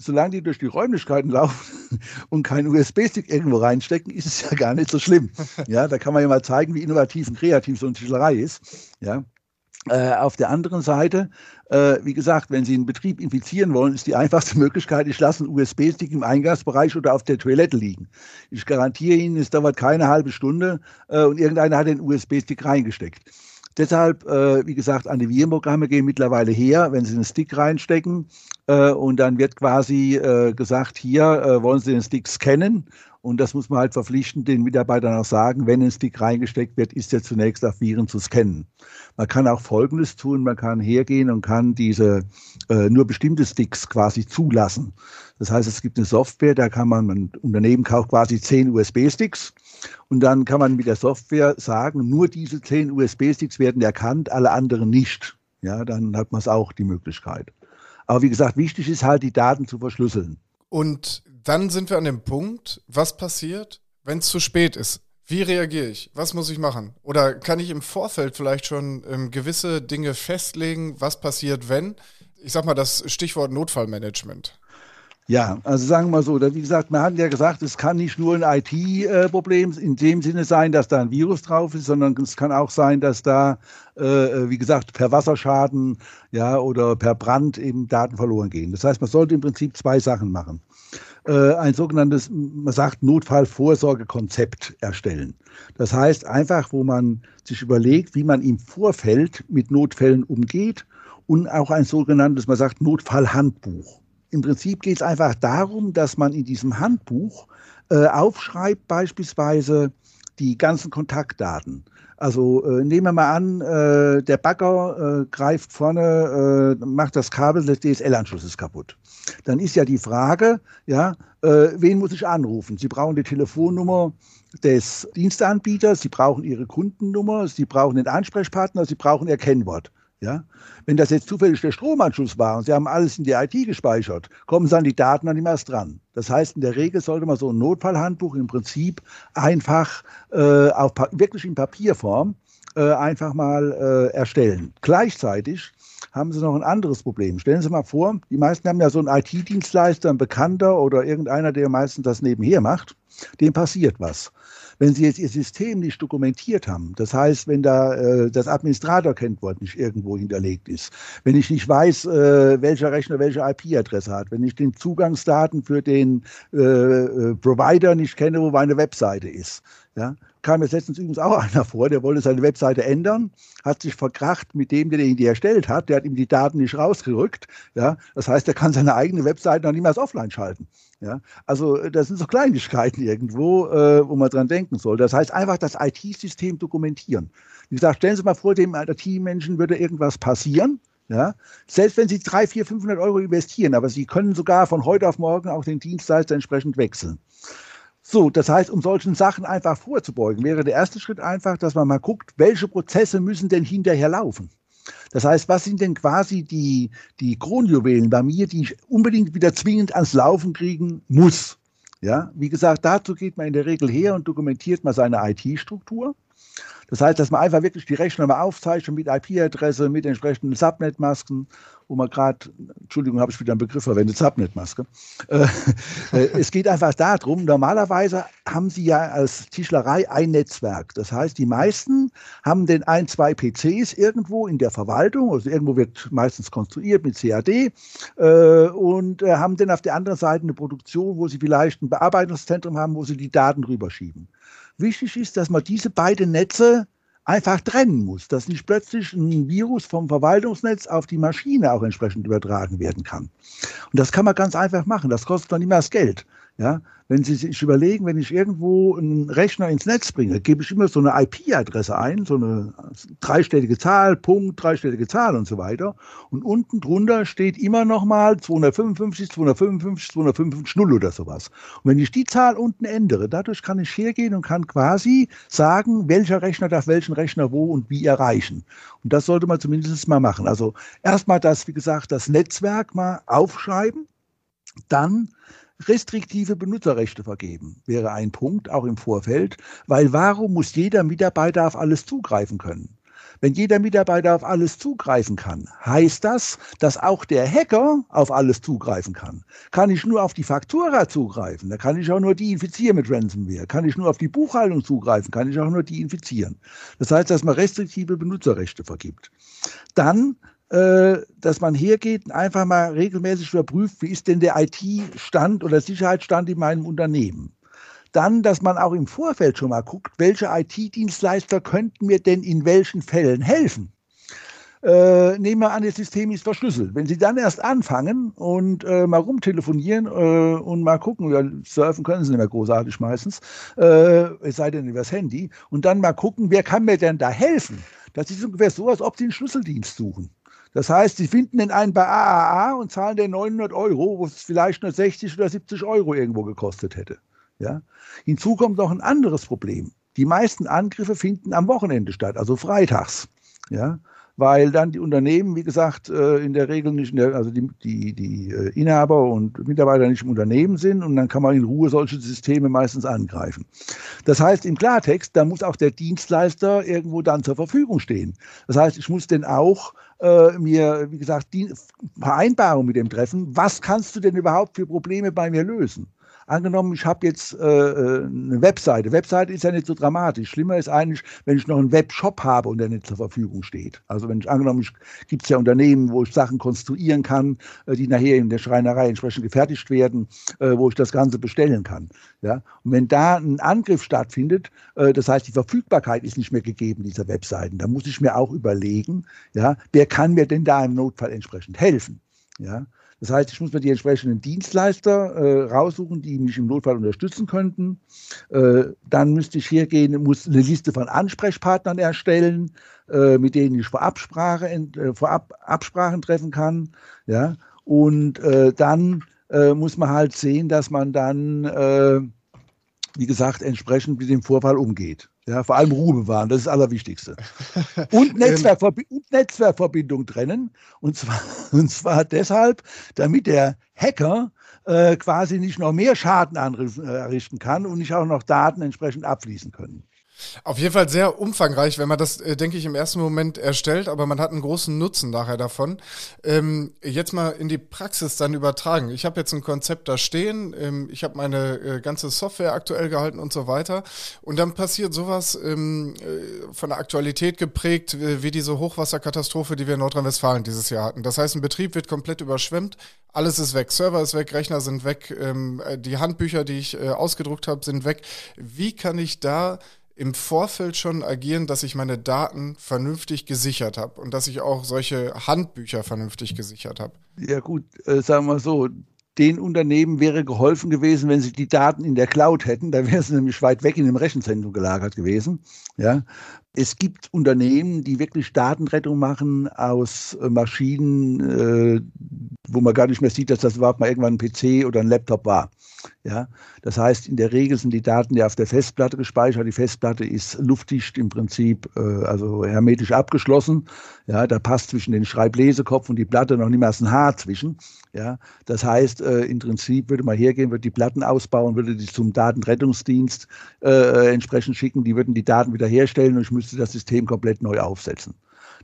solange die durch die Räumlichkeiten laufen (laughs) und keinen USB-Stick irgendwo reinstecken, ist es ja gar nicht so schlimm. (laughs) Ja, da kann man ja mal zeigen, wie innovativ und kreativ so eine Tischlerei ist. Ja, äh, auf der anderen Seite, äh, wie gesagt, wenn Sie einen Betrieb infizieren wollen, ist die einfachste (laughs) Möglichkeit, ich lasse einen USB-Stick im Eingangsbereich oder auf der Toilette liegen. Ich garantiere Ihnen, es dauert keine halbe Stunde äh, und irgendeiner hat den USB-Stick reingesteckt. Deshalb, äh, wie gesagt, Antivirenprogramme gehen mittlerweile her, wenn Sie einen Stick reinstecken äh, und dann wird quasi äh, gesagt, hier wollen Sie den Stick scannen und das muss man halt verpflichtend den Mitarbeitern auch sagen, wenn ein Stick reingesteckt wird, ist er zunächst auf Viren zu scannen. Man kann auch Folgendes tun, man kann hergehen und kann diese äh, nur bestimmte Sticks quasi zulassen. Das heißt, es gibt eine Software, da kann man, ein Unternehmen kauft quasi zehn USB-Sticks und dann kann man mit der Software sagen, nur diese zehn USB-Sticks werden erkannt, alle anderen nicht. Ja, dann hat man es auch die Möglichkeit. Aber wie gesagt, wichtig ist halt, die Daten zu verschlüsseln. Und dann sind wir an dem Punkt, was passiert, wenn es zu spät ist? Wie reagiere ich? Was muss ich machen? Oder kann ich im Vorfeld vielleicht schon ähm, gewisse Dinge festlegen, was passiert, wenn? Ich sag mal das Stichwort Notfallmanagement. Ja, also sagen wir mal so, wie gesagt, man hat ja gesagt, es kann nicht nur ein IT-Problem in dem Sinne sein, dass da ein Virus drauf ist, sondern es kann auch sein, dass da, äh, wie gesagt, per Wasserschaden ja, oder per Brand eben Daten verloren gehen. Das heißt, man sollte im Prinzip zwei Sachen machen. Äh, ein sogenanntes, man sagt, Notfallvorsorgekonzept erstellen. Das heißt einfach, wo man sich überlegt, wie man im Vorfeld mit Notfällen umgeht und auch ein sogenanntes, man sagt, Notfallhandbuch. Im Prinzip geht es einfach darum, dass man in diesem Handbuch äh, aufschreibt, beispielsweise die ganzen Kontaktdaten. Also äh, nehmen wir mal an, äh, der Bagger äh, greift vorne, äh, macht das Kabel des DSL-Anschlusses kaputt. Dann ist ja die Frage, ja, äh, wen muss ich anrufen? Sie brauchen die Telefonnummer des Dienstanbieters, Sie brauchen Ihre Kundennummer, Sie brauchen den Ansprechpartner, Sie brauchen Ihr Kennwort. Ja? Wenn das jetzt zufällig der Stromanschluss war und Sie haben alles in die IT gespeichert, kommen dann die Daten dann immer erst dran. Das heißt, in der Regel sollte man so ein Notfallhandbuch im Prinzip einfach äh, auf, wirklich in Papierform äh, einfach mal äh, erstellen. Gleichzeitig haben Sie noch ein anderes Problem. Stellen Sie mal vor, die meisten haben ja so einen IT-Dienstleister, ein Bekannter oder irgendeiner, der meistens das nebenher macht, dem passiert was. Wenn Sie jetzt Ihr System nicht dokumentiert haben, das heißt, wenn da äh, das Administrator-Kennwort nicht irgendwo hinterlegt ist, wenn ich nicht weiß, äh, welcher Rechner welche IP-Adresse hat, wenn ich den Zugangsdaten für den äh, äh, Provider nicht kenne, wo meine Webseite ist, ja, kam jetzt letztens übrigens auch (laughs) einer vor, der wollte seine Webseite ändern, hat sich verkracht mit dem, der die erstellt hat, der hat ihm die Daten nicht rausgerückt. Ja, das heißt, er kann seine eigene Webseite noch niemals offline schalten. Ja, also das sind so Kleinigkeiten irgendwo, äh, wo man dran denken soll. Das heißt einfach das IT-System dokumentieren. Wie gesagt, stellen Sie mal vor, dem IT-Menschen würde irgendwas passieren. Ja? Selbst wenn Sie 300, 400, 500 Euro investieren, aber Sie können sogar von heute auf morgen auch den Dienstleister entsprechend wechseln. So, das heißt, um solchen Sachen einfach vorzubeugen, wäre der erste Schritt einfach, dass man mal guckt, welche Prozesse müssen denn hinterher laufen. Das heißt, was sind denn quasi die, die Kronjuwelen bei mir, die ich unbedingt wieder zwingend ans Laufen kriegen muss? Ja, wie gesagt, dazu geht man in der Regel her und dokumentiert mal seine IT-Struktur. Das heißt, dass man einfach wirklich die Rechner mal aufzeichnet mit IP-Adresse, mit entsprechenden Subnet-Masken, wo man gerade, Entschuldigung, habe ich wieder einen Begriff verwendet, Subnet-Maske. Äh, (laughs) äh, es geht einfach darum, normalerweise haben Sie ja als Tischlerei ein Netzwerk. Das heißt, die meisten haben den ein, zwei PCs irgendwo in der Verwaltung, also irgendwo wird meistens konstruiert mit CAD äh, und äh, haben dann auf der anderen Seite eine Produktion, wo sie vielleicht ein Bearbeitungszentrum haben, wo sie die Daten rüberschieben. Wichtig ist, dass man diese beiden Netze einfach trennen muss, dass nicht plötzlich ein Virus vom Verwaltungsnetz auf die Maschine auch entsprechend übertragen werden kann. Und das kann man ganz einfach machen. Das kostet dann immer das Geld. Ja, wenn Sie sich überlegen, wenn ich irgendwo einen Rechner ins Netz bringe, gebe ich immer so eine IP-Adresse ein, so eine dreistellige Zahl, Punkt, dreistellige Zahl und so weiter. Und unten drunter steht immer noch mal 255, 255, 255 Null oder sowas. Und wenn ich die Zahl unten ändere, dadurch kann ich hergehen und kann quasi sagen, welcher Rechner darf welchen Rechner wo und wie erreichen. Und das sollte man zumindest mal machen. Also erstmal das, wie gesagt, das Netzwerk mal aufschreiben, dann restriktive Benutzerrechte vergeben, wäre ein Punkt, auch im Vorfeld, weil warum muss jeder Mitarbeiter auf alles zugreifen können? Wenn jeder Mitarbeiter auf alles zugreifen kann, heißt das, dass auch der Hacker auf alles zugreifen kann. Kann ich nur auf die Faktura zugreifen, da kann ich auch nur die infizieren mit Ransomware. Kann ich nur auf die Buchhaltung zugreifen, kann ich auch nur die infizieren. Das heißt, dass man restriktive Benutzerrechte vergibt. Dann dass man hergeht und einfach mal regelmäßig überprüft, wie ist denn der IT-Stand oder Sicherheitsstand in meinem Unternehmen. Dann, dass man auch im Vorfeld schon mal guckt, welche IT-Dienstleister könnten mir denn in welchen Fällen helfen. Äh, nehmen wir an, das System ist verschlüsselt. Wenn Sie dann erst anfangen und äh, mal rumtelefonieren äh, und mal gucken, ja, surfen können Sie nicht mehr großartig meistens, äh, es sei denn übers Handy, und dann mal gucken, wer kann mir denn da helfen? Das ist ungefähr so, als ob Sie einen Schlüsseldienst suchen. Das heißt, sie finden den einen bei AAA und zahlen den 900 Euro, wo es vielleicht nur 60 oder 70 Euro irgendwo gekostet hätte. Ja? Hinzu kommt noch ein anderes Problem. Die meisten Angriffe finden am Wochenende statt, also freitags. Ja? weil dann die Unternehmen, wie gesagt, äh, in der Regel nicht, der, also die, die, die äh, Inhaber und Mitarbeiter nicht im Unternehmen sind und dann kann man in Ruhe solche Systeme meistens angreifen. Das heißt im Klartext, da muss auch der Dienstleister irgendwo dann zur Verfügung stehen. Das heißt, ich muss denn auch äh, mir, wie gesagt, die Vereinbarung mit dem treffen. Was kannst du denn überhaupt für Probleme bei mir lösen? Angenommen, ich habe jetzt äh, äh, eine Webseite. Webseite ist ja nicht so dramatisch. Schlimmer ist eigentlich, wenn ich noch einen Webshop habe und der nicht zur Verfügung steht. Also wenn ich angenommen, gibt es ja Unternehmen, wo ich Sachen konstruieren kann, äh, die nachher in der Schreinerei entsprechend gefertigt werden, äh, wo ich das Ganze bestellen kann. Ja? Und wenn da ein Angriff stattfindet, äh, das heißt, die Verfügbarkeit ist nicht mehr gegeben dieser Webseiten, dann muss ich mir auch überlegen, ja, wer kann mir denn da im Notfall entsprechend helfen? Ja, das heißt, ich muss mir die entsprechenden Dienstleister äh, raussuchen, die mich im Notfall unterstützen könnten. Äh, dann müsste ich hergehen, muss eine Liste von Ansprechpartnern erstellen, äh, mit denen ich vorab, Sprache, äh, vorab Absprachen treffen kann. Ja? Und äh, dann äh, muss man halt sehen, dass man dann, wie gesagt, entsprechend mit dem Vorfall umgeht. Ja, vor allem Ruhe bewahren, das ist das Allerwichtigste. Und, (laughs) Netzwerkverbi und Netzwerkverbindung trennen. Und zwar, (laughs) und zwar deshalb, damit der Hacker äh, quasi nicht noch mehr Schaden anrichten äh, kann und nicht auch noch Daten entsprechend abfließen können. Auf jeden Fall sehr umfangreich, wenn man das, äh, denke ich, im ersten Moment erstellt, aber man hat einen großen Nutzen nachher davon. Ähm, jetzt mal in die Praxis dann übertragen. Ich habe jetzt ein Konzept da stehen, ähm, ich habe meine äh, ganze Software aktuell gehalten und so weiter. Und dann passiert sowas ähm, äh, von der Aktualität geprägt, äh, wie diese Hochwasserkatastrophe, die wir in Nordrhein-Westfalen dieses Jahr hatten. Das heißt, ein Betrieb wird komplett überschwemmt, alles ist weg, Server ist weg, Rechner sind weg, ähm, äh, die Handbücher, die ich äh, ausgedruckt habe, sind weg. Wie kann ich da im Vorfeld schon agieren, dass ich meine Daten vernünftig gesichert habe und dass ich auch solche Handbücher vernünftig gesichert habe? Ja gut, äh, sagen wir so, den Unternehmen wäre geholfen gewesen, wenn sie die Daten in der Cloud hätten. Da wäre es nämlich weit weg in dem Rechenzentrum gelagert gewesen. Ja, es gibt Unternehmen, die wirklich Datenrettung machen aus äh, Maschinen, äh, wo man gar nicht mehr sieht, dass das überhaupt mal irgendwann ein PC oder ein Laptop war. Ja, das heißt, in der Regel sind die Daten ja auf der Festplatte gespeichert. Die Festplatte ist luftdicht im Prinzip, äh, also hermetisch abgeschlossen. Ja, da passt zwischen den Schreiblesekopf und die Platte noch niemals ein Haar zwischen. Ja, das heißt, äh, im Prinzip würde man hergehen, würde die Platten ausbauen, würde die zum Datenrettungsdienst äh, entsprechend schicken. Die würden die Daten wiederherstellen und ich müsste das System komplett neu aufsetzen.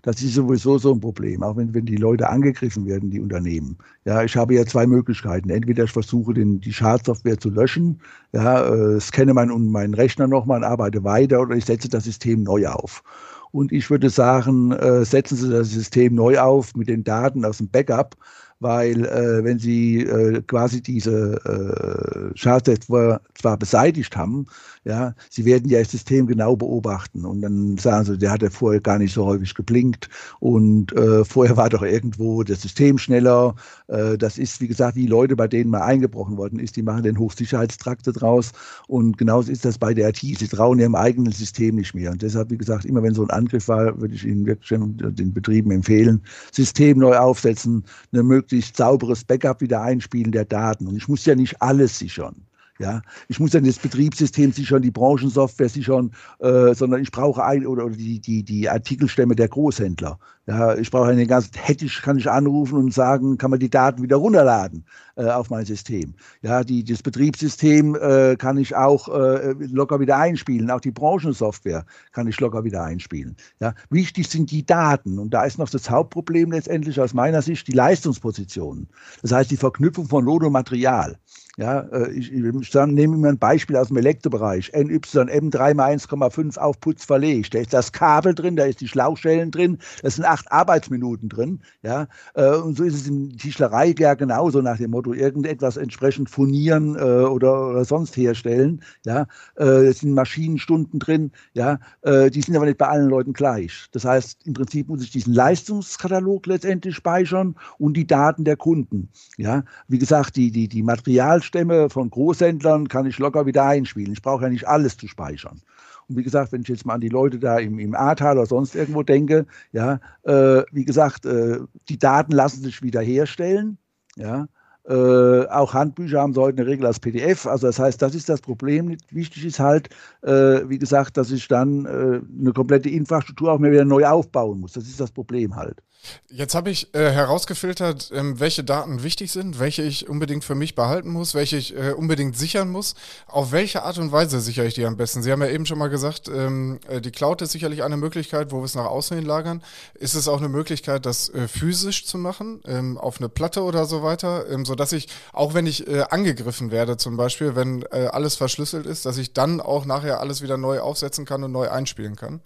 Das ist sowieso so ein Problem, auch wenn, wenn die Leute angegriffen werden, die Unternehmen. Ja, ich habe ja zwei Möglichkeiten. Entweder ich versuche, den, die Schadsoftware zu löschen, ja, äh, scanne meinen, meinen Rechner nochmal und arbeite weiter, oder ich setze das System neu auf. Und ich würde sagen, äh, setzen Sie das System neu auf mit den Daten aus dem Backup weil äh, wenn sie äh, quasi diese äh, Schadsoftware zwar beseitigt haben, ja, sie werden ja das System genau beobachten und dann sagen sie, der hat ja vorher gar nicht so häufig geblinkt und äh, vorher war doch irgendwo das System schneller. Äh, das ist, wie gesagt, die Leute, bei denen mal eingebrochen worden ist, die machen den Hochsicherheitstrakte draus und genauso ist das bei der IT. Sie trauen ihrem eigenen System nicht mehr und deshalb, wie gesagt, immer wenn so ein Angriff war, würde ich Ihnen wirklich den Betrieben empfehlen, System neu aufsetzen, eine möglichst sauberes Backup wieder einspielen der Daten und ich muss ja nicht alles sichern. Ja, ich muss dann das Betriebssystem sichern, die Branchensoftware sichern, äh, sondern ich brauche ein oder, oder die, die, die Artikelstämme der Großhändler. Ja, ich brauche eine ganze, hätte ich, kann ich anrufen und sagen, kann man die Daten wieder runterladen äh, auf mein System. Ja, die, das Betriebssystem äh, kann ich auch äh, locker wieder einspielen. Auch die Branchensoftware kann ich locker wieder einspielen. Ja, wichtig sind die Daten. Und da ist noch das Hauptproblem letztendlich aus meiner Sicht die Leistungspositionen. Das heißt, die Verknüpfung von Load und Material. Ja, äh, ich, ich nehme mir ein Beispiel aus dem Elektrobereich. NYM 3 mal 1,5 auf Putz verlegt. Da ist das Kabel drin, da ist die Schlauchstellen drin, das sind acht Arbeitsminuten drin. Ja, äh, und so ist es in Tischlerei ja genauso nach dem Motto, irgendetwas entsprechend furnieren äh, oder, oder sonst herstellen. Ja, es sind Maschinenstunden drin. Ja, die sind aber nicht bei allen Leuten gleich. Das heißt, im Prinzip muss ich diesen Leistungskatalog letztendlich speichern und die Daten der Kunden. Ja, wie gesagt, die, die, die Material Stämme von Großhändlern kann ich locker wieder einspielen. Ich brauche ja nicht alles zu speichern. Und wie gesagt, wenn ich jetzt mal an die Leute da im, im Ahrtal oder sonst irgendwo denke, ja, äh, wie gesagt, äh, die Daten lassen sich wieder herstellen, ja, äh, auch Handbücher haben sie heute eine Regel als PDF. Also das heißt, das ist das Problem. Wichtig ist halt, äh, wie gesagt, dass ich dann äh, eine komplette Infrastruktur auch mehr wieder neu aufbauen muss. Das ist das Problem halt. Jetzt habe ich äh, herausgefiltert, ähm, welche Daten wichtig sind, welche ich unbedingt für mich behalten muss, welche ich äh, unbedingt sichern muss. Auf welche Art und Weise sichere ich die am besten? Sie haben ja eben schon mal gesagt, ähm, äh, die Cloud ist sicherlich eine Möglichkeit, wo wir es nach außen hin lagern. Ist es auch eine Möglichkeit, das physisch zu machen, ähm, auf eine Platte oder so weiter, ähm, sodass ich, auch wenn ich äh, angegriffen werde zum Beispiel, wenn äh, alles verschlüsselt ist, dass ich dann auch nachher alles wieder neu aufsetzen kann und neu einspielen kann?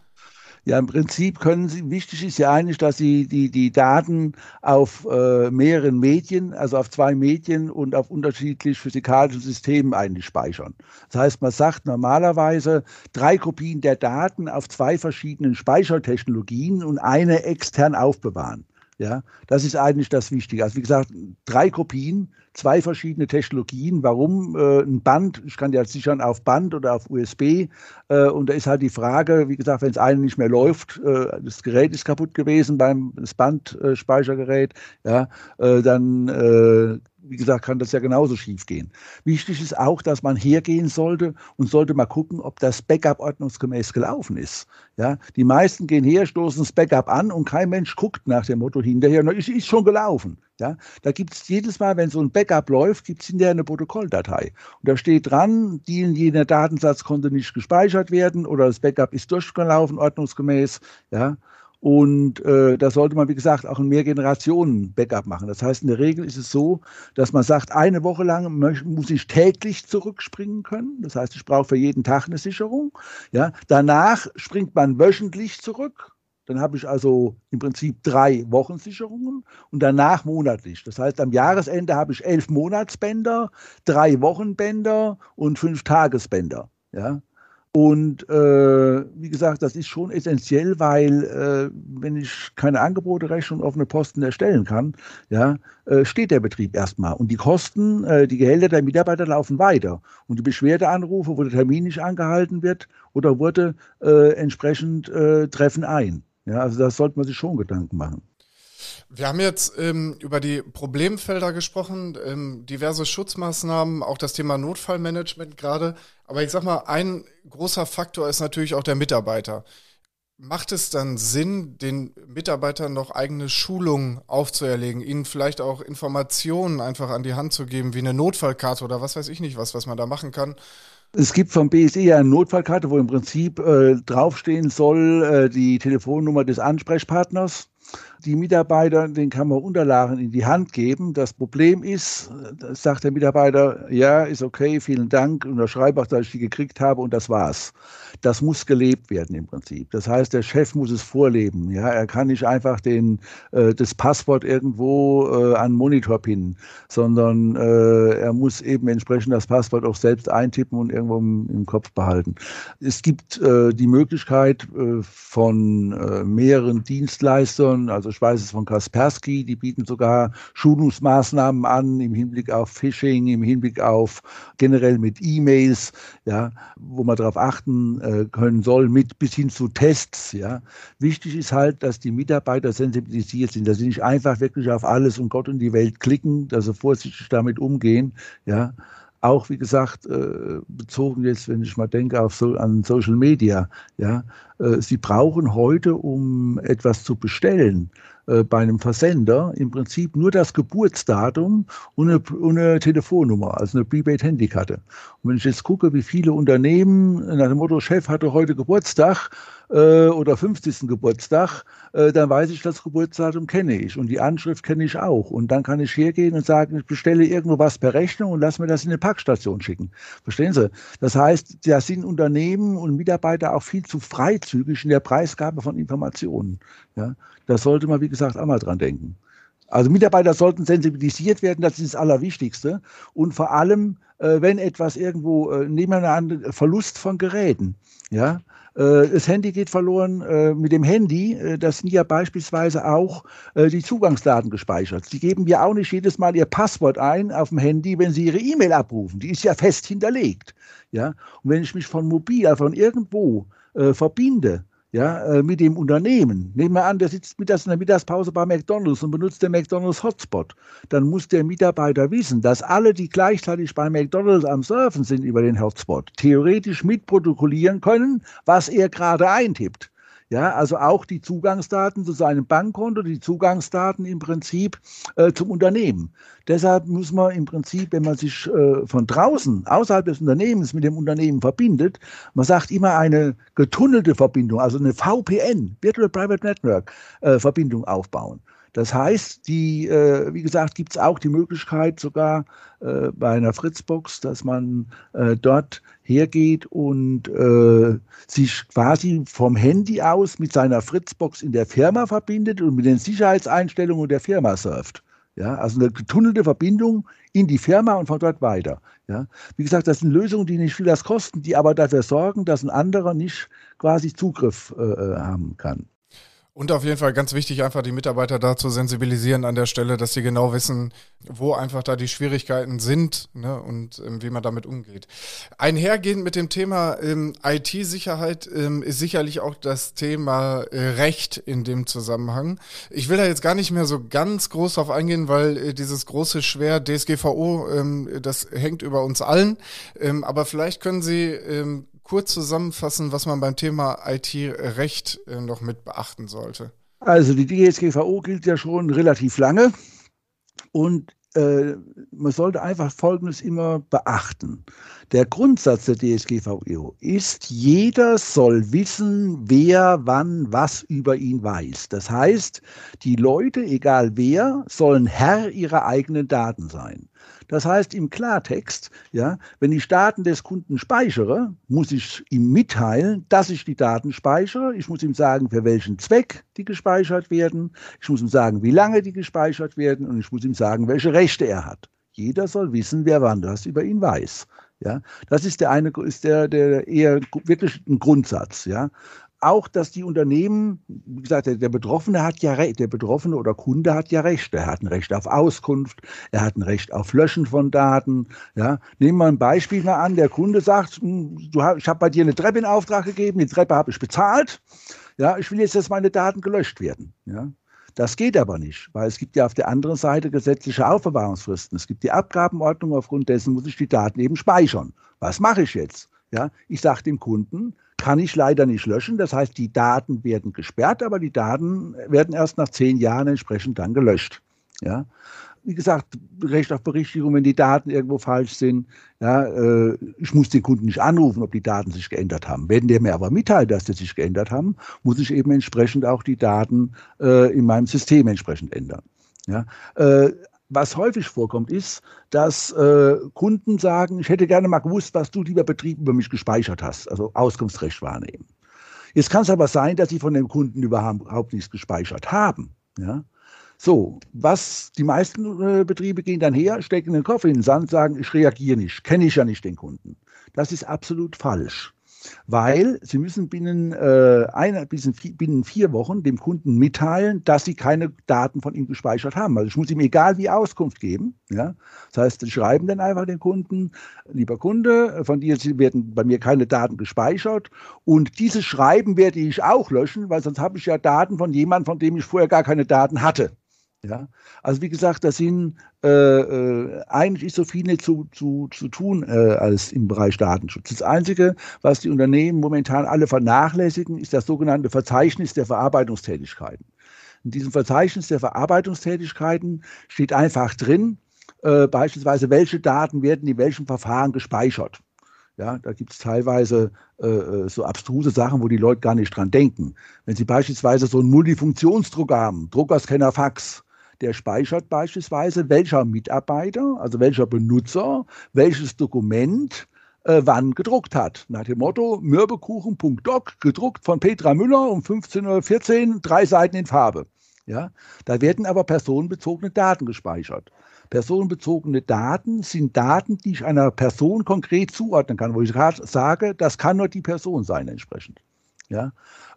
Ja, im Prinzip können Sie, wichtig ist ja eigentlich, dass Sie die, die Daten auf äh, mehreren Medien, also auf zwei Medien und auf unterschiedlich physikalischen Systemen eigentlich speichern. Das heißt, man sagt normalerweise drei Kopien der Daten auf zwei verschiedenen Speichertechnologien und eine extern aufbewahren. Ja, das ist eigentlich das Wichtige. Also wie gesagt, drei Kopien, zwei verschiedene Technologien. Warum äh, ein Band? Ich kann ja sichern auf Band oder auf USB. Äh, und da ist halt die Frage, wie gesagt, wenn es eine nicht mehr läuft, äh, das Gerät ist kaputt gewesen beim das Bandspeichergerät, ja, äh, dann äh, wie gesagt, kann das ja genauso schief gehen. Wichtig ist auch, dass man hergehen sollte und sollte mal gucken, ob das Backup ordnungsgemäß gelaufen ist. Ja, die meisten gehen her, stoßen das Backup an und kein Mensch guckt nach dem Motto hinterher, na, ist, ist schon gelaufen. Ja, da gibt es jedes Mal, wenn so ein Backup läuft, gibt es hinterher eine Protokolldatei. Und da steht dran, die in jener Datensatz konnte nicht gespeichert werden oder das Backup ist durchgelaufen, ordnungsgemäß. Ja, und äh, da sollte man, wie gesagt, auch ein Mehrgenerationen-Backup machen. Das heißt, in der Regel ist es so, dass man sagt, eine Woche lang muss ich täglich zurückspringen können. Das heißt, ich brauche für jeden Tag eine Sicherung. Ja, danach springt man wöchentlich zurück. Dann habe ich also im Prinzip drei Wochensicherungen und danach monatlich. Das heißt, am Jahresende habe ich elf Monatsbänder, drei Wochenbänder und fünf Tagesbänder. Ja, Und äh, wie gesagt, das ist schon essentiell, weil äh, wenn ich keine Angebote, Rechnung offene Posten erstellen kann, ja, äh, steht der Betrieb erstmal. Und die Kosten, äh, die Gehälter der Mitarbeiter laufen weiter. Und die Beschwerdeanrufe, wo der Termin nicht angehalten wird oder wurde, äh, entsprechend äh, treffen ein. Ja, also das sollte man sich schon Gedanken machen. Wir haben jetzt ähm, über die Problemfelder gesprochen, ähm, diverse Schutzmaßnahmen, auch das Thema Notfallmanagement gerade. Aber ich sag mal, ein großer Faktor ist natürlich auch der Mitarbeiter. Macht es dann Sinn, den Mitarbeitern noch eigene Schulungen aufzuerlegen, ihnen vielleicht auch Informationen einfach an die Hand zu geben, wie eine Notfallkarte oder was weiß ich nicht was, was man da machen kann? Es gibt vom BSE eine Notfallkarte, wo im Prinzip äh, draufstehen soll äh, die Telefonnummer des Ansprechpartners die Mitarbeiter, den kann man Unterlagen in die Hand geben. Das Problem ist, sagt der Mitarbeiter, ja, ist okay, vielen Dank, unterschreibe auch, dass ich die gekriegt habe und das war's. Das muss gelebt werden im Prinzip. Das heißt, der Chef muss es vorleben. Ja, er kann nicht einfach den, äh, das Passwort irgendwo äh, an Monitor pinnen, sondern äh, er muss eben entsprechend das Passwort auch selbst eintippen und irgendwo im, im Kopf behalten. Es gibt äh, die Möglichkeit äh, von äh, mehreren Dienstleistern, also ich weiß es von Kaspersky, die bieten sogar Schulungsmaßnahmen an im Hinblick auf Phishing, im Hinblick auf generell mit E-Mails, ja, wo man darauf achten äh, können soll, mit bis hin zu Tests. Ja. Wichtig ist halt, dass die Mitarbeiter sensibilisiert sind, dass sie nicht einfach wirklich auf alles und Gott und die Welt klicken, dass sie vorsichtig damit umgehen. Ja auch wie gesagt äh, bezogen jetzt, wenn ich mal denke auf so, an Social Media, ja, äh, sie brauchen heute, um etwas zu bestellen, äh, bei einem Versender im Prinzip nur das Geburtsdatum und eine, und eine Telefonnummer, also eine Prepaid-Handykarte. Und wenn ich jetzt gucke, wie viele Unternehmen nach dem Motto, Chef hatte heute Geburtstag, äh, oder 50. Geburtstag, äh, dann weiß ich, das Geburtsdatum kenne ich und die Anschrift kenne ich auch. Und dann kann ich hergehen und sagen, ich bestelle irgendwo was per Rechnung und lass mir das in eine Packstation schicken. Verstehen Sie? Das heißt, da sind Unternehmen und Mitarbeiter auch viel zu freizügig in der Preisgabe von Informationen. Ja, da sollte man, wie gesagt, auch mal dran denken. Also Mitarbeiter sollten sensibilisiert werden, das ist das Allerwichtigste. Und vor allem, äh, wenn etwas irgendwo, äh, nehmen wir an, Verlust von Geräten, ja, das Handy geht verloren. Äh, mit dem Handy, äh, das sind ja beispielsweise auch die Zugangsdaten gespeichert. Sie geben ja auch nicht jedes Mal Ihr Passwort ein auf dem Handy, wenn Sie Ihre E-Mail abrufen. Die ist ja fest hinterlegt. Ja? Und wenn ich mich von mobil, von irgendwo äh, verbinde, ja, äh, mit dem Unternehmen. Nehmen wir an, der sitzt mittags in der Mittagspause bei McDonalds und benutzt den McDonalds Hotspot. Dann muss der Mitarbeiter wissen, dass alle, die gleichzeitig bei McDonalds am Surfen sind über den Hotspot, theoretisch mitprotokollieren können, was er gerade eintippt. Ja, also auch die Zugangsdaten zu seinem Bankkonto, die Zugangsdaten im Prinzip äh, zum Unternehmen. Deshalb muss man im Prinzip, wenn man sich äh, von draußen, außerhalb des Unternehmens mit dem Unternehmen verbindet, man sagt immer eine getunnelte Verbindung, also eine VPN, Virtual Private Network äh, Verbindung aufbauen. Das heißt, die, äh, wie gesagt, gibt es auch die Möglichkeit sogar äh, bei einer Fritzbox, dass man äh, dort hergeht und äh, sich quasi vom Handy aus mit seiner Fritzbox in der Firma verbindet und mit den Sicherheitseinstellungen der Firma surft. Ja, also eine getunnelte Verbindung in die Firma und von dort weiter. Ja, wie gesagt, das sind Lösungen, die nicht viel das kosten, die aber dafür sorgen, dass ein anderer nicht quasi Zugriff äh, äh haben kann. Und auf jeden Fall ganz wichtig, einfach die Mitarbeiter dazu sensibilisieren an der Stelle, dass sie genau wissen, wo einfach da die Schwierigkeiten sind ne, und ähm, wie man damit umgeht. Einhergehend mit dem Thema ähm, IT-Sicherheit ähm, ist sicherlich auch das Thema äh, Recht in dem Zusammenhang. Ich will da jetzt gar nicht mehr so ganz groß drauf eingehen, weil äh, dieses große Schwer DSGVO, ähm, das hängt über uns allen. Ähm, aber vielleicht können Sie ähm, kurz zusammenfassen, was man beim Thema IT-Recht äh, noch mit beachten sollte? Also die DSGVO gilt ja schon relativ lange und äh, man sollte einfach Folgendes immer beachten. Der Grundsatz der DSGVO ist, jeder soll wissen, wer wann was über ihn weiß. Das heißt, die Leute, egal wer, sollen Herr ihrer eigenen Daten sein. Das heißt im Klartext, ja, wenn ich Daten des Kunden speichere, muss ich ihm mitteilen, dass ich die Daten speichere. Ich muss ihm sagen, für welchen Zweck die gespeichert werden. Ich muss ihm sagen, wie lange die gespeichert werden und ich muss ihm sagen, welche Rechte er hat. Jeder soll wissen, wer wann das über ihn weiß. Ja, das ist der eine, ist der, der eher wirklich ein Grundsatz. Ja, auch, dass die Unternehmen, wie gesagt, der, der, Betroffene hat ja recht, der Betroffene oder Kunde hat ja recht. Er hat ein Recht auf Auskunft, er hat ein Recht auf Löschen von Daten. Ja, nehmen wir ein Beispiel mal an. Der Kunde sagt, hm, du, ich habe bei dir eine Treppe in Auftrag gegeben, die Treppe habe ich bezahlt. Ja, ich will jetzt, dass meine Daten gelöscht werden. Ja, das geht aber nicht, weil es gibt ja auf der anderen Seite gesetzliche Aufbewahrungsfristen. Es gibt die Abgabenordnung, aufgrund dessen muss ich die Daten eben speichern. Was mache ich jetzt? Ja, ich sage dem Kunden, kann ich leider nicht löschen. Das heißt, die Daten werden gesperrt, aber die Daten werden erst nach zehn Jahren entsprechend dann gelöscht. Ja. Wie gesagt, Recht auf Berichtigung, wenn die Daten irgendwo falsch sind. Ja, äh, ich muss den Kunden nicht anrufen, ob die Daten sich geändert haben. Wenn der mir aber mitteilt, dass die sich geändert haben, muss ich eben entsprechend auch die Daten äh, in meinem System entsprechend ändern. Ja, äh, was häufig vorkommt, ist, dass äh, Kunden sagen, ich hätte gerne mal gewusst, was du, lieber Betrieb, über mich gespeichert hast, also Auskunftsrecht wahrnehmen. Jetzt kann es aber sein, dass sie von dem Kunden überhaupt nichts gespeichert haben. Ja? So, was die meisten äh, Betriebe gehen dann her, stecken den Kopf in den Sand, sagen, ich reagiere nicht, kenne ich ja nicht den Kunden. Das ist absolut falsch weil sie müssen binnen, äh, eine, binnen vier Wochen dem Kunden mitteilen, dass sie keine Daten von ihm gespeichert haben. Also ich muss ihm egal wie Auskunft geben. Ja? Das heißt, sie schreiben dann einfach den Kunden, lieber Kunde, von dir werden bei mir keine Daten gespeichert und dieses Schreiben werde ich auch löschen, weil sonst habe ich ja Daten von jemandem, von dem ich vorher gar keine Daten hatte. Ja, also wie gesagt, da sind äh, äh, eigentlich so viel nicht zu, zu, zu tun äh, als im Bereich Datenschutz. Das Einzige, was die Unternehmen momentan alle vernachlässigen, ist das sogenannte Verzeichnis der Verarbeitungstätigkeiten. In diesem Verzeichnis der Verarbeitungstätigkeiten steht einfach drin, äh, beispielsweise, welche Daten werden in welchem Verfahren gespeichert. Ja, da gibt es teilweise äh, äh, so abstruse Sachen, wo die Leute gar nicht dran denken. Wenn Sie beispielsweise so einen Multifunktionsdruck haben, Druckerscanner, Fax, der speichert beispielsweise, welcher Mitarbeiter, also welcher Benutzer, welches Dokument äh, wann gedruckt hat. Nach dem Motto Mürbekuchen.doc, gedruckt von Petra Müller um 15.14 Uhr, drei Seiten in Farbe. Ja, da werden aber personenbezogene Daten gespeichert. Personenbezogene Daten sind Daten, die ich einer Person konkret zuordnen kann, wo ich sage, das kann nur die Person sein entsprechend. Ja?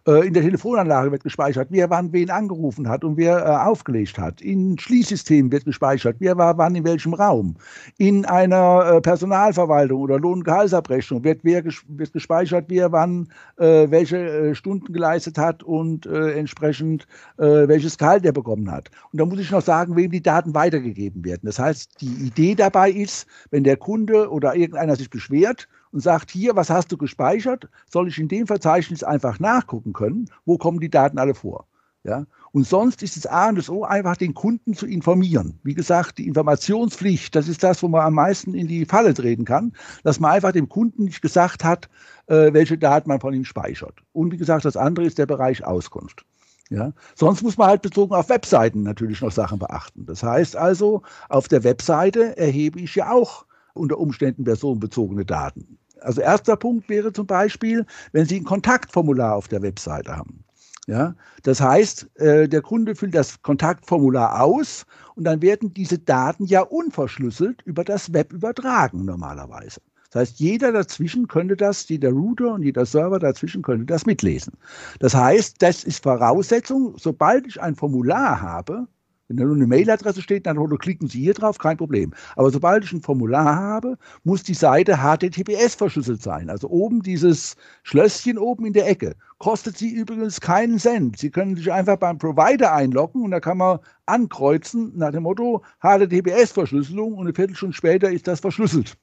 Äh, in der Telefonanlage wird gespeichert, wer wann wen angerufen hat und wer äh, aufgelegt hat. In Schließsystemen wird gespeichert, wer war wann in welchem Raum. In einer äh, Personalverwaltung oder Lohn- und Gehaltsabrechnung wird, wer ges wird gespeichert, wer wann äh, welche äh, Stunden geleistet hat und äh, entsprechend welches Gehalt er bekommen hat. Und da muss ich noch sagen, wem die Daten weitergegeben werden. Das heißt, die Idee dabei ist, wenn der Kunde oder irgendeiner sich beschwert und sagt, hier, was hast du gespeichert, soll ich in dem Verzeichnis einfach nachgucken können, wo kommen die Daten alle vor. Ja? Und sonst ist es A und das O, einfach den Kunden zu informieren. Wie gesagt, die Informationspflicht, das ist das, wo man am meisten in die Falle treten kann, dass man einfach dem Kunden nicht gesagt hat, äh, welche Daten man von ihm speichert. Und wie gesagt, das andere ist der Bereich Auskunft. Ja? Sonst muss man halt bezogen auf Webseiten natürlich noch Sachen beachten. Das heißt also, auf der Webseite erhebe ich ja auch unter Umständen personenbezogene Daten. Also erster Punkt wäre zum Beispiel, wenn Sie ein Kontaktformular auf der Webseite haben. Ja, das heißt, äh, der Kunde füllt das Kontaktformular aus und dann werden diese Daten ja unverschlüsselt über das Web übertragen normalerweise. Das heißt, jeder dazwischen könnte das, jeder Router und jeder Server dazwischen könnte das mitlesen. Das heißt, das ist Voraussetzung, sobald ich ein Formular habe, wenn da nur eine Mailadresse steht, dann klicken Sie hier drauf, kein Problem. Aber sobald ich ein Formular habe, muss die Seite HTTPS verschlüsselt sein. Also oben dieses Schlösschen oben in der Ecke. Kostet Sie übrigens keinen Cent. Sie können sich einfach beim Provider einloggen und da kann man ankreuzen nach dem Motto HTTPS-Verschlüsselung und eine Viertelstunde später ist das verschlüsselt.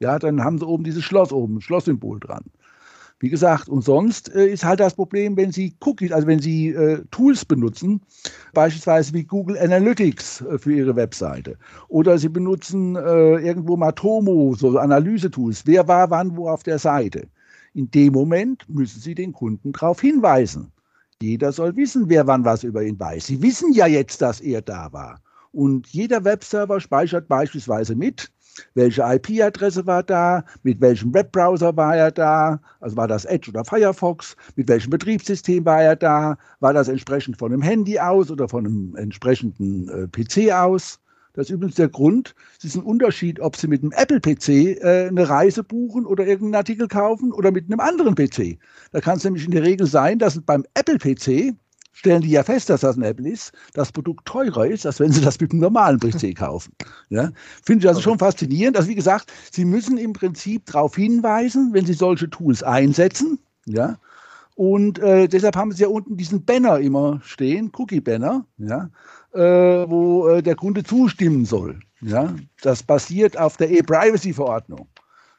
Ja, dann haben Sie oben dieses Schloss oben, Schlosssymbol dran. Wie gesagt, und sonst äh, ist halt das Problem, wenn Sie Cookies, also wenn Sie äh, Tools benutzen, beispielsweise wie Google Analytics äh, für Ihre Webseite, oder Sie benutzen äh, irgendwo Matomo, so Analyse-Tools, wer war wann wo auf der Seite. In dem Moment müssen Sie den Kunden darauf hinweisen. Jeder soll wissen, wer wann was über ihn weiß. Sie wissen ja jetzt, dass er da war. Und jeder Webserver speichert beispielsweise mit, welche IP-Adresse war da, mit welchem Webbrowser war er da, also war das Edge oder Firefox, mit welchem Betriebssystem war er da, war das entsprechend von einem Handy aus oder von einem entsprechenden äh, PC aus. Das ist übrigens der Grund, es ist ein Unterschied, ob Sie mit einem Apple-PC äh, eine Reise buchen oder irgendeinen Artikel kaufen oder mit einem anderen PC. Da kann es nämlich in der Regel sein, dass beim Apple-PC stellen die ja fest, dass das ein Apple ist, das Produkt teurer ist, als wenn sie das mit einem normalen PC (laughs) kaufen. Ja? Finde ich also schon faszinierend. Also wie gesagt, Sie müssen im Prinzip darauf hinweisen, wenn Sie solche Tools einsetzen. Ja? Und äh, deshalb haben Sie ja unten diesen Banner immer stehen, Cookie-Banner, ja? Äh, wo äh, der Kunde zustimmen soll. Ja? Das basiert auf der E-Privacy-Verordnung.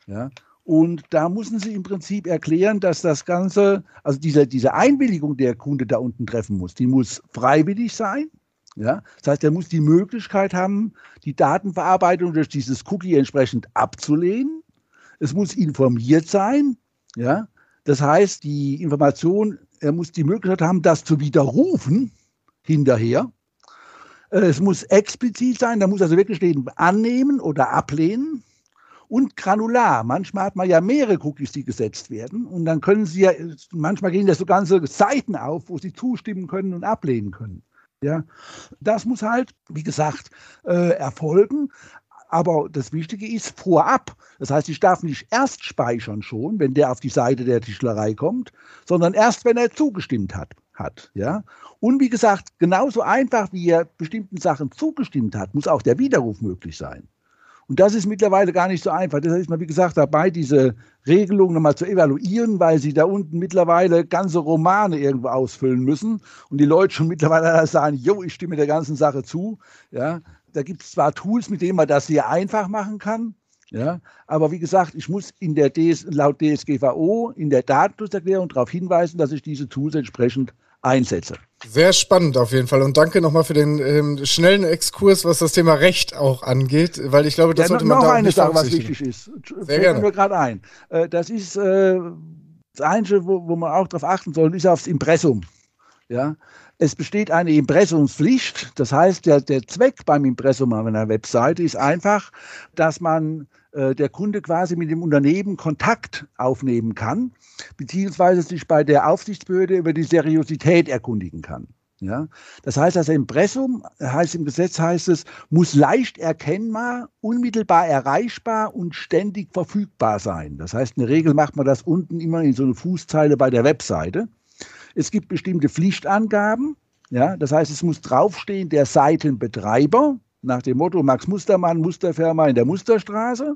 Ja? Und da müssen Sie im Prinzip erklären, dass das Ganze, also diese, diese Einwilligung, der Kunde da unten treffen muss, die muss freiwillig sein. Ja? Das heißt, er muss die Möglichkeit haben, die Datenverarbeitung durch dieses Cookie entsprechend abzulehnen. Es muss informiert sein. Ja? Das heißt, die Information, er muss die Möglichkeit haben, das zu widerrufen hinterher. Es muss explizit sein, da muss also wirklich stehen, annehmen oder ablehnen und granular. Manchmal hat man ja mehrere Cookies, die gesetzt werden. Und dann können Sie ja, manchmal gehen ja so ganze Seiten auf, wo Sie zustimmen können und ablehnen können. Ja, das muss halt, wie gesagt, äh, erfolgen. Aber das Wichtige ist vorab. Das heißt, ich darf nicht erst speichern schon, wenn der auf die Seite der Tischlerei kommt, sondern erst, wenn er zugestimmt hat. hat ja? Und wie gesagt, genauso einfach, wie er bestimmten Sachen zugestimmt hat, muss auch der Widerruf möglich sein. Und das ist mittlerweile gar nicht so einfach. Deshalb ist man, wie gesagt, dabei, diese Regelung nochmal zu evaluieren, weil sie da unten mittlerweile ganze Romane irgendwo ausfüllen müssen und die Leute schon mittlerweile (laughs) sagen, jo, ich stimme der ganzen Sache zu. Ja, da gibt es zwar Tools, mit denen man das sehr einfach machen kann, ja, aber wie gesagt, ich muss in der DS, laut DSGVO in der Datenschutzerklärung darauf hinweisen, dass ich diese Tools entsprechend einsetze. Sehr spannend auf jeden Fall und danke nochmal für den ähm, schnellen Exkurs, was das Thema Recht auch angeht, weil ich glaube, das ja, sollte man noch da eine Sache, was wichtig ist. Sehr gerne. mir gerade ein. Äh, das ist äh, das Einzige, wo, wo man auch darauf achten soll, ist aufs Impressum. Ja, es besteht eine Impressumspflicht. Das heißt, der, der Zweck beim Impressum auf einer Webseite ist einfach, dass man äh, der Kunde quasi mit dem Unternehmen Kontakt aufnehmen kann, beziehungsweise sich bei der Aufsichtsbehörde über die Seriosität erkundigen kann. Ja, das heißt, das Impressum, heißt im Gesetz heißt es, muss leicht erkennbar, unmittelbar erreichbar und ständig verfügbar sein. Das heißt, in der Regel macht man das unten immer in so eine Fußzeile bei der Webseite. Es gibt bestimmte Pflichtangaben. Ja, das heißt, es muss draufstehen, der Seitenbetreiber, nach dem Motto Max Mustermann, Musterfirma in der Musterstraße.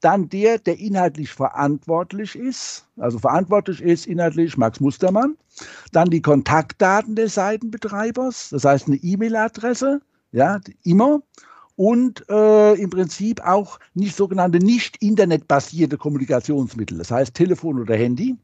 Dann der, der inhaltlich verantwortlich ist, also verantwortlich ist inhaltlich Max Mustermann. Dann die Kontaktdaten des Seitenbetreibers, das heißt eine E-Mail-Adresse, ja, immer. Und äh, im Prinzip auch nicht sogenannte nicht internetbasierte Kommunikationsmittel, das heißt Telefon oder Handy.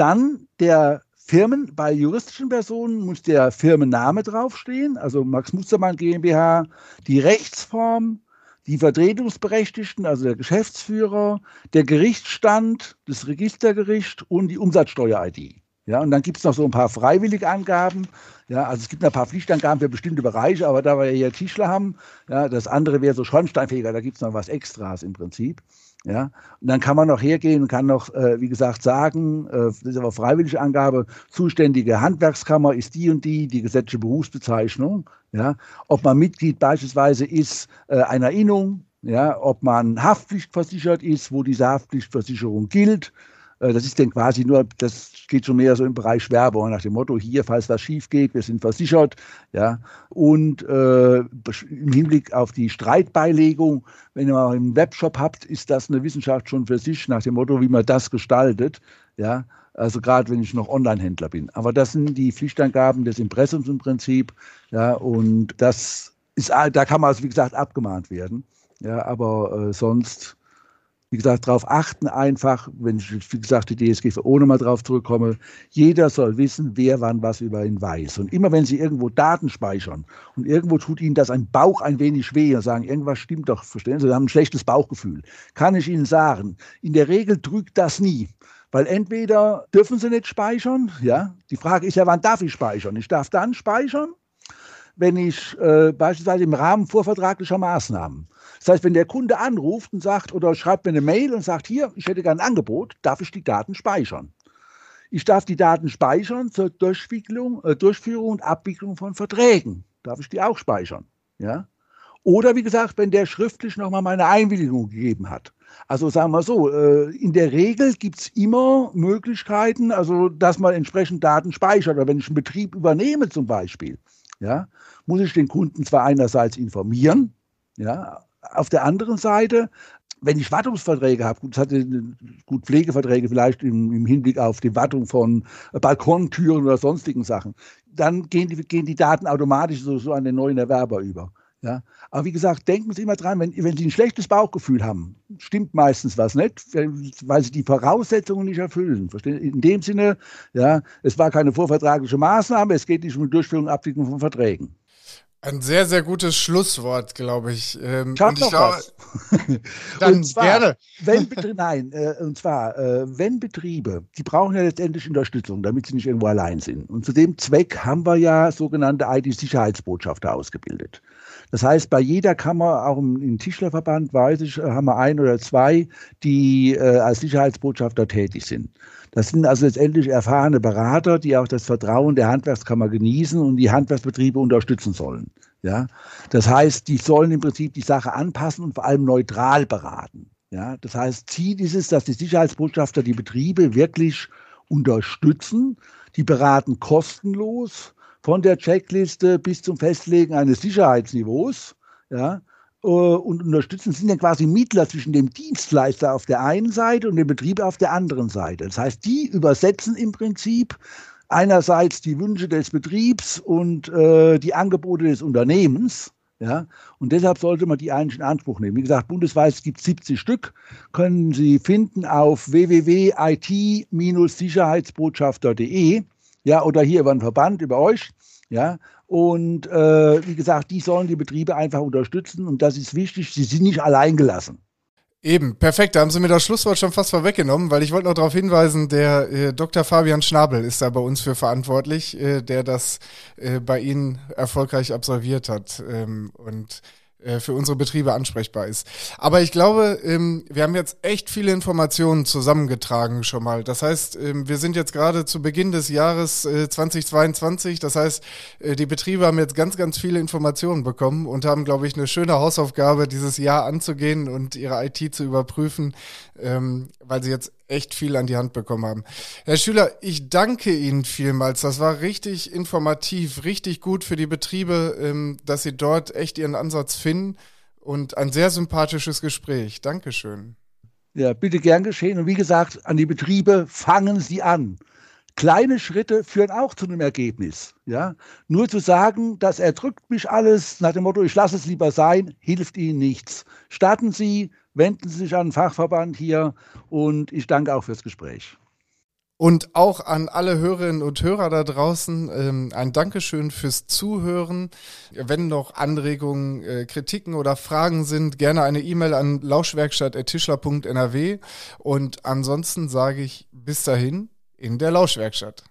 Dann der Firmen, bei juristischen Personen muss der Firmenname draufstehen, also Max Mustermann GmbH, die Rechtsform, die Vertretungsberechtigten, also der Geschäftsführer, der Gerichtsstand, das Registergericht und die Umsatzsteuer-ID. Ja, und dann gibt es noch so ein paar freiwillige Angaben. Ja, also es gibt ein paar Pflichtangaben für bestimmte Bereiche, aber da wir ja Tischler haben, ja, das andere wäre so Schornsteinfeger, da gibt es noch was Extras im Prinzip. Ja, und dann kann man noch hergehen und kann noch, äh, wie gesagt, sagen, äh, das ist aber freiwillige Angabe, zuständige Handwerkskammer ist die und die, die gesetzliche Berufsbezeichnung. Ja, ob man Mitglied beispielsweise ist äh, einer Innung, ja, ob man haftpflichtversichert ist, wo diese Haftpflichtversicherung gilt, das ist denn quasi nur, das geht schon mehr so im Bereich Werbung, nach dem Motto, hier, falls was schief geht, wir sind versichert. Ja. Und äh, im Hinblick auf die Streitbeilegung, wenn ihr mal einen Webshop habt, ist das eine Wissenschaft schon für sich, nach dem Motto, wie man das gestaltet. Ja. Also gerade wenn ich noch Online-Händler bin. Aber das sind die Pflichtangaben des Impressums im Prinzip. Ja, und das ist, da kann man also, wie gesagt, abgemahnt werden. Ja, aber äh, sonst wie gesagt, darauf achten einfach, wenn ich, wie gesagt, die DSGVO nochmal drauf zurückkomme, jeder soll wissen, wer wann was über ihn weiß. Und immer wenn Sie irgendwo Daten speichern und irgendwo tut Ihnen das ein Bauch ein wenig weh und sagen, irgendwas stimmt doch, verstehen Sie, Sie haben ein schlechtes Bauchgefühl, kann ich Ihnen sagen, in der Regel trügt das nie. Weil entweder dürfen Sie nicht speichern, ja, die Frage ist ja, wann darf ich speichern? Ich darf dann speichern, wenn ich äh, beispielsweise im Rahmen vorvertraglicher Maßnahmen das heißt, wenn der Kunde anruft und sagt oder schreibt mir eine Mail und sagt, hier, ich hätte gerne ein Angebot, darf ich die Daten speichern. Ich darf die Daten speichern zur Durchwicklung, äh, Durchführung und Abwicklung von Verträgen. Darf ich die auch speichern? Ja? Oder wie gesagt, wenn der schriftlich nochmal meine Einwilligung gegeben hat. Also sagen wir so, äh, in der Regel gibt es immer Möglichkeiten, also dass man entsprechend Daten speichert. Oder wenn ich einen Betrieb übernehme zum Beispiel, ja, muss ich den Kunden zwar einerseits informieren, ja, auf der anderen Seite wenn ich Wartungsverträge habe, gut, hatte gut Pflegeverträge vielleicht im, im, Hinblick auf die Wartung von Balkontüren oder sonstigen Sachen, dann gehen die, gehen die Daten automatisch so, so an den neuen Erwerber über. Ja, aber wie gesagt, denken Sie immer dran, wenn, wenn Sie ein schlechtes Bauchgefühl haben, stimmt meistens was nicht, weil Sie die Voraussetzungen nicht erfüllen. Verstehen? In dem Sinne, ja, es war keine vorvertragliche Maßnahme, es geht nicht um die Durchführung und Abwicklung von Verträgen. Ein sehr, sehr gutes Schlusswort, glaube ich. Ähm, ich habe noch glaube, was. (laughs) dann und zwar, gerne. (laughs) Wenn nein, äh, und zwar, äh, wenn Betriebe, die brauchen ja letztendlich Unterstützung, damit sie nicht irgendwo allein sind. Und zu dem Zweck haben wir ja sogenannte IT-Sicherheitsbotschafter ausgebildet. Das heißt, bei jeder Kammer, auch im, Tischlerverband, weiß ich, haben wir ein oder zwei, die äh, als Sicherheitsbotschafter tätig sind. Das sind also letztendlich erfahrene Berater, die auch das Vertrauen der Handwerkskammer genießen und die Handwerksbetriebe unterstützen sollen. Ja, das heißt, die sollen im Prinzip die Sache anpassen und vor allem neutral beraten. Ja, das heißt, Ziel ist es, dass die Sicherheitsbotschafter die Betriebe wirklich unterstützen. Die beraten kostenlos von der Checkliste bis zum Festlegen eines Sicherheitsniveaus. Ja, äh, und unterstützen, sind ja quasi Mittler zwischen dem Dienstleister auf der einen Seite und dem Betrieb auf der anderen Seite. Das heißt, die übersetzen im Prinzip einerseits die Wünsche des Betriebs und äh, die Angebote des Unternehmens. Ja, und deshalb sollte man die eigentlich in Anspruch nehmen. Wie gesagt, bundesweit gibt es 70 Stück, können Sie finden auf www.it-sicherheitsbotschafter.de, ja, oder hier über den Verband, über euch. Ja, und äh, wie gesagt, die sollen die Betriebe einfach unterstützen und das ist wichtig. Sie sind nicht allein gelassen. Eben, perfekt. Da haben Sie mir das Schlusswort schon fast vorweggenommen, weil ich wollte noch darauf hinweisen, der äh, Dr. Fabian Schnabel ist da bei uns für verantwortlich, äh, der das äh, bei Ihnen erfolgreich absolviert hat. Ähm, und für unsere Betriebe ansprechbar ist. Aber ich glaube, ähm, wir haben jetzt echt viele Informationen zusammengetragen schon mal. Das heißt, ähm, wir sind jetzt gerade zu Beginn des Jahres 2022. Äh, das heißt, äh, die Betriebe haben jetzt ganz, ganz viele Informationen bekommen und haben, glaube ich, eine schöne Hausaufgabe, dieses Jahr anzugehen und ihre IT zu überprüfen, ähm, weil sie jetzt echt viel an die Hand bekommen haben. Herr Schüler, ich danke Ihnen vielmals. Das war richtig informativ, richtig gut für die Betriebe, ähm, dass Sie dort echt Ihren Ansatz finden und ein sehr sympathisches Gespräch. Dankeschön. Ja, bitte gern geschehen. Und wie gesagt, an die Betriebe fangen Sie an. Kleine Schritte führen auch zu einem Ergebnis. Ja? Nur zu sagen, das erdrückt mich alles, nach dem Motto, ich lasse es lieber sein, hilft Ihnen nichts. Starten Sie, wenden Sie sich an den Fachverband hier und ich danke auch fürs Gespräch. Und auch an alle Hörerinnen und Hörer da draußen ähm, ein Dankeschön fürs Zuhören. Wenn noch Anregungen, äh, Kritiken oder Fragen sind, gerne eine E-Mail an lauschwerkstatt.tischler.nrw. Und ansonsten sage ich bis dahin in der Lauschwerkstatt.